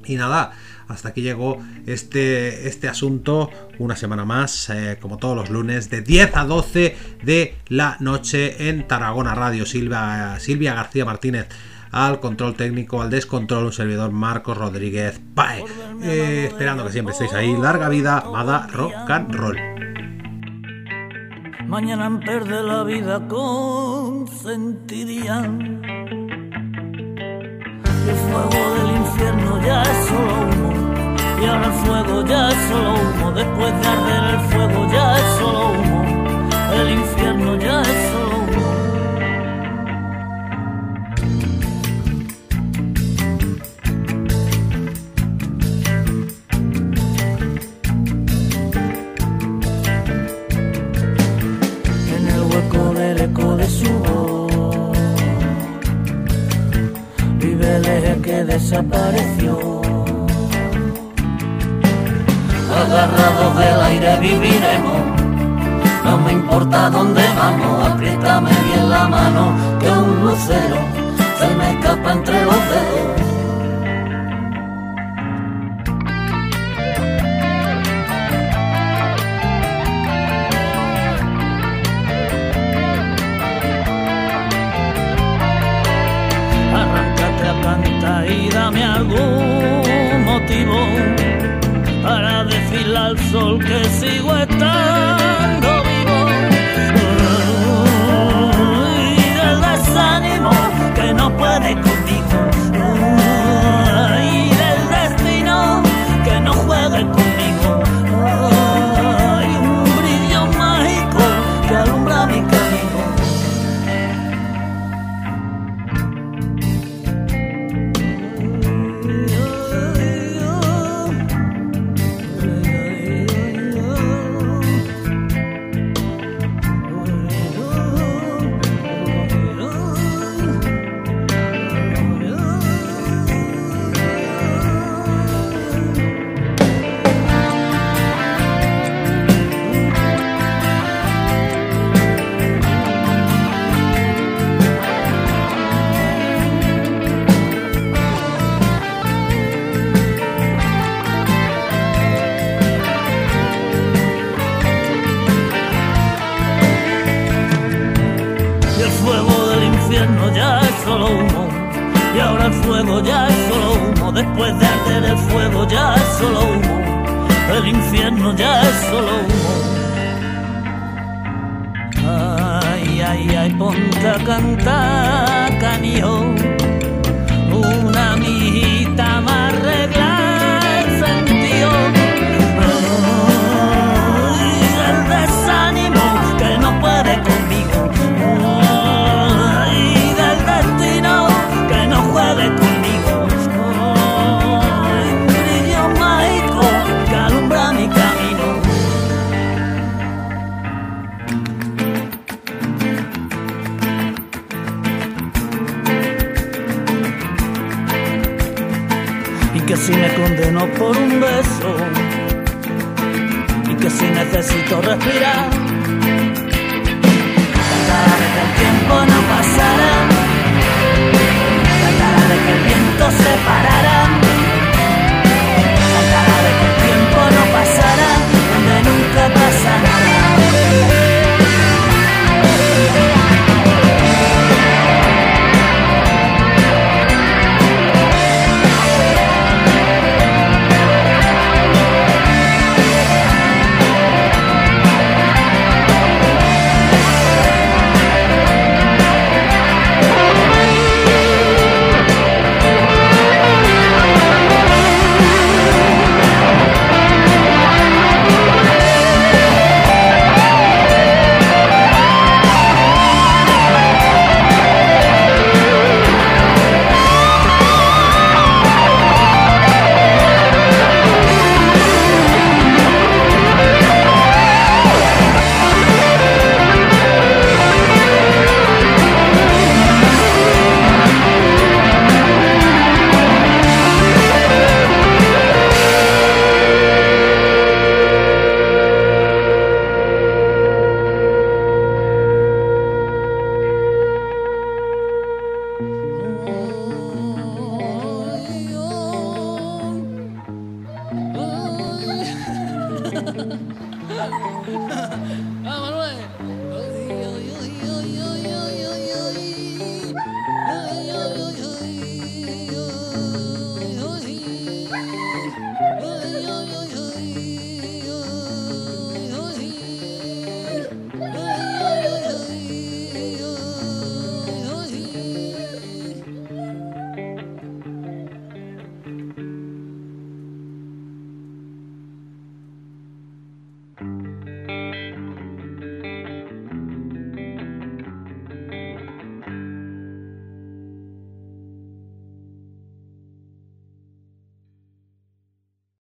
Y nada, hasta aquí llegó este, este asunto una semana más, eh, como todos los lunes, de 10 a 12 de la noche en Tarragona Radio. Silvia, Silvia García Martínez al control técnico, al descontrol, un servidor Marcos Rodríguez Pae. Eh, esperando que siempre estéis ahí. Larga vida, Mada Rock and Roll. Mañana en perder la vida consentirían. El fuego del infierno ya es solo humo. Y ahora el fuego ya es solo humo. Después de arder el fuego ya es solo humo. El infierno ya es solo humo. Su eje que desapareció. Agarrados del aire viviremos, no me importa dónde vamos, apriétame bien la mano, que un lucero se me escapa entre los dedos. Y dame algún motivo para decirle al sol que sigo estando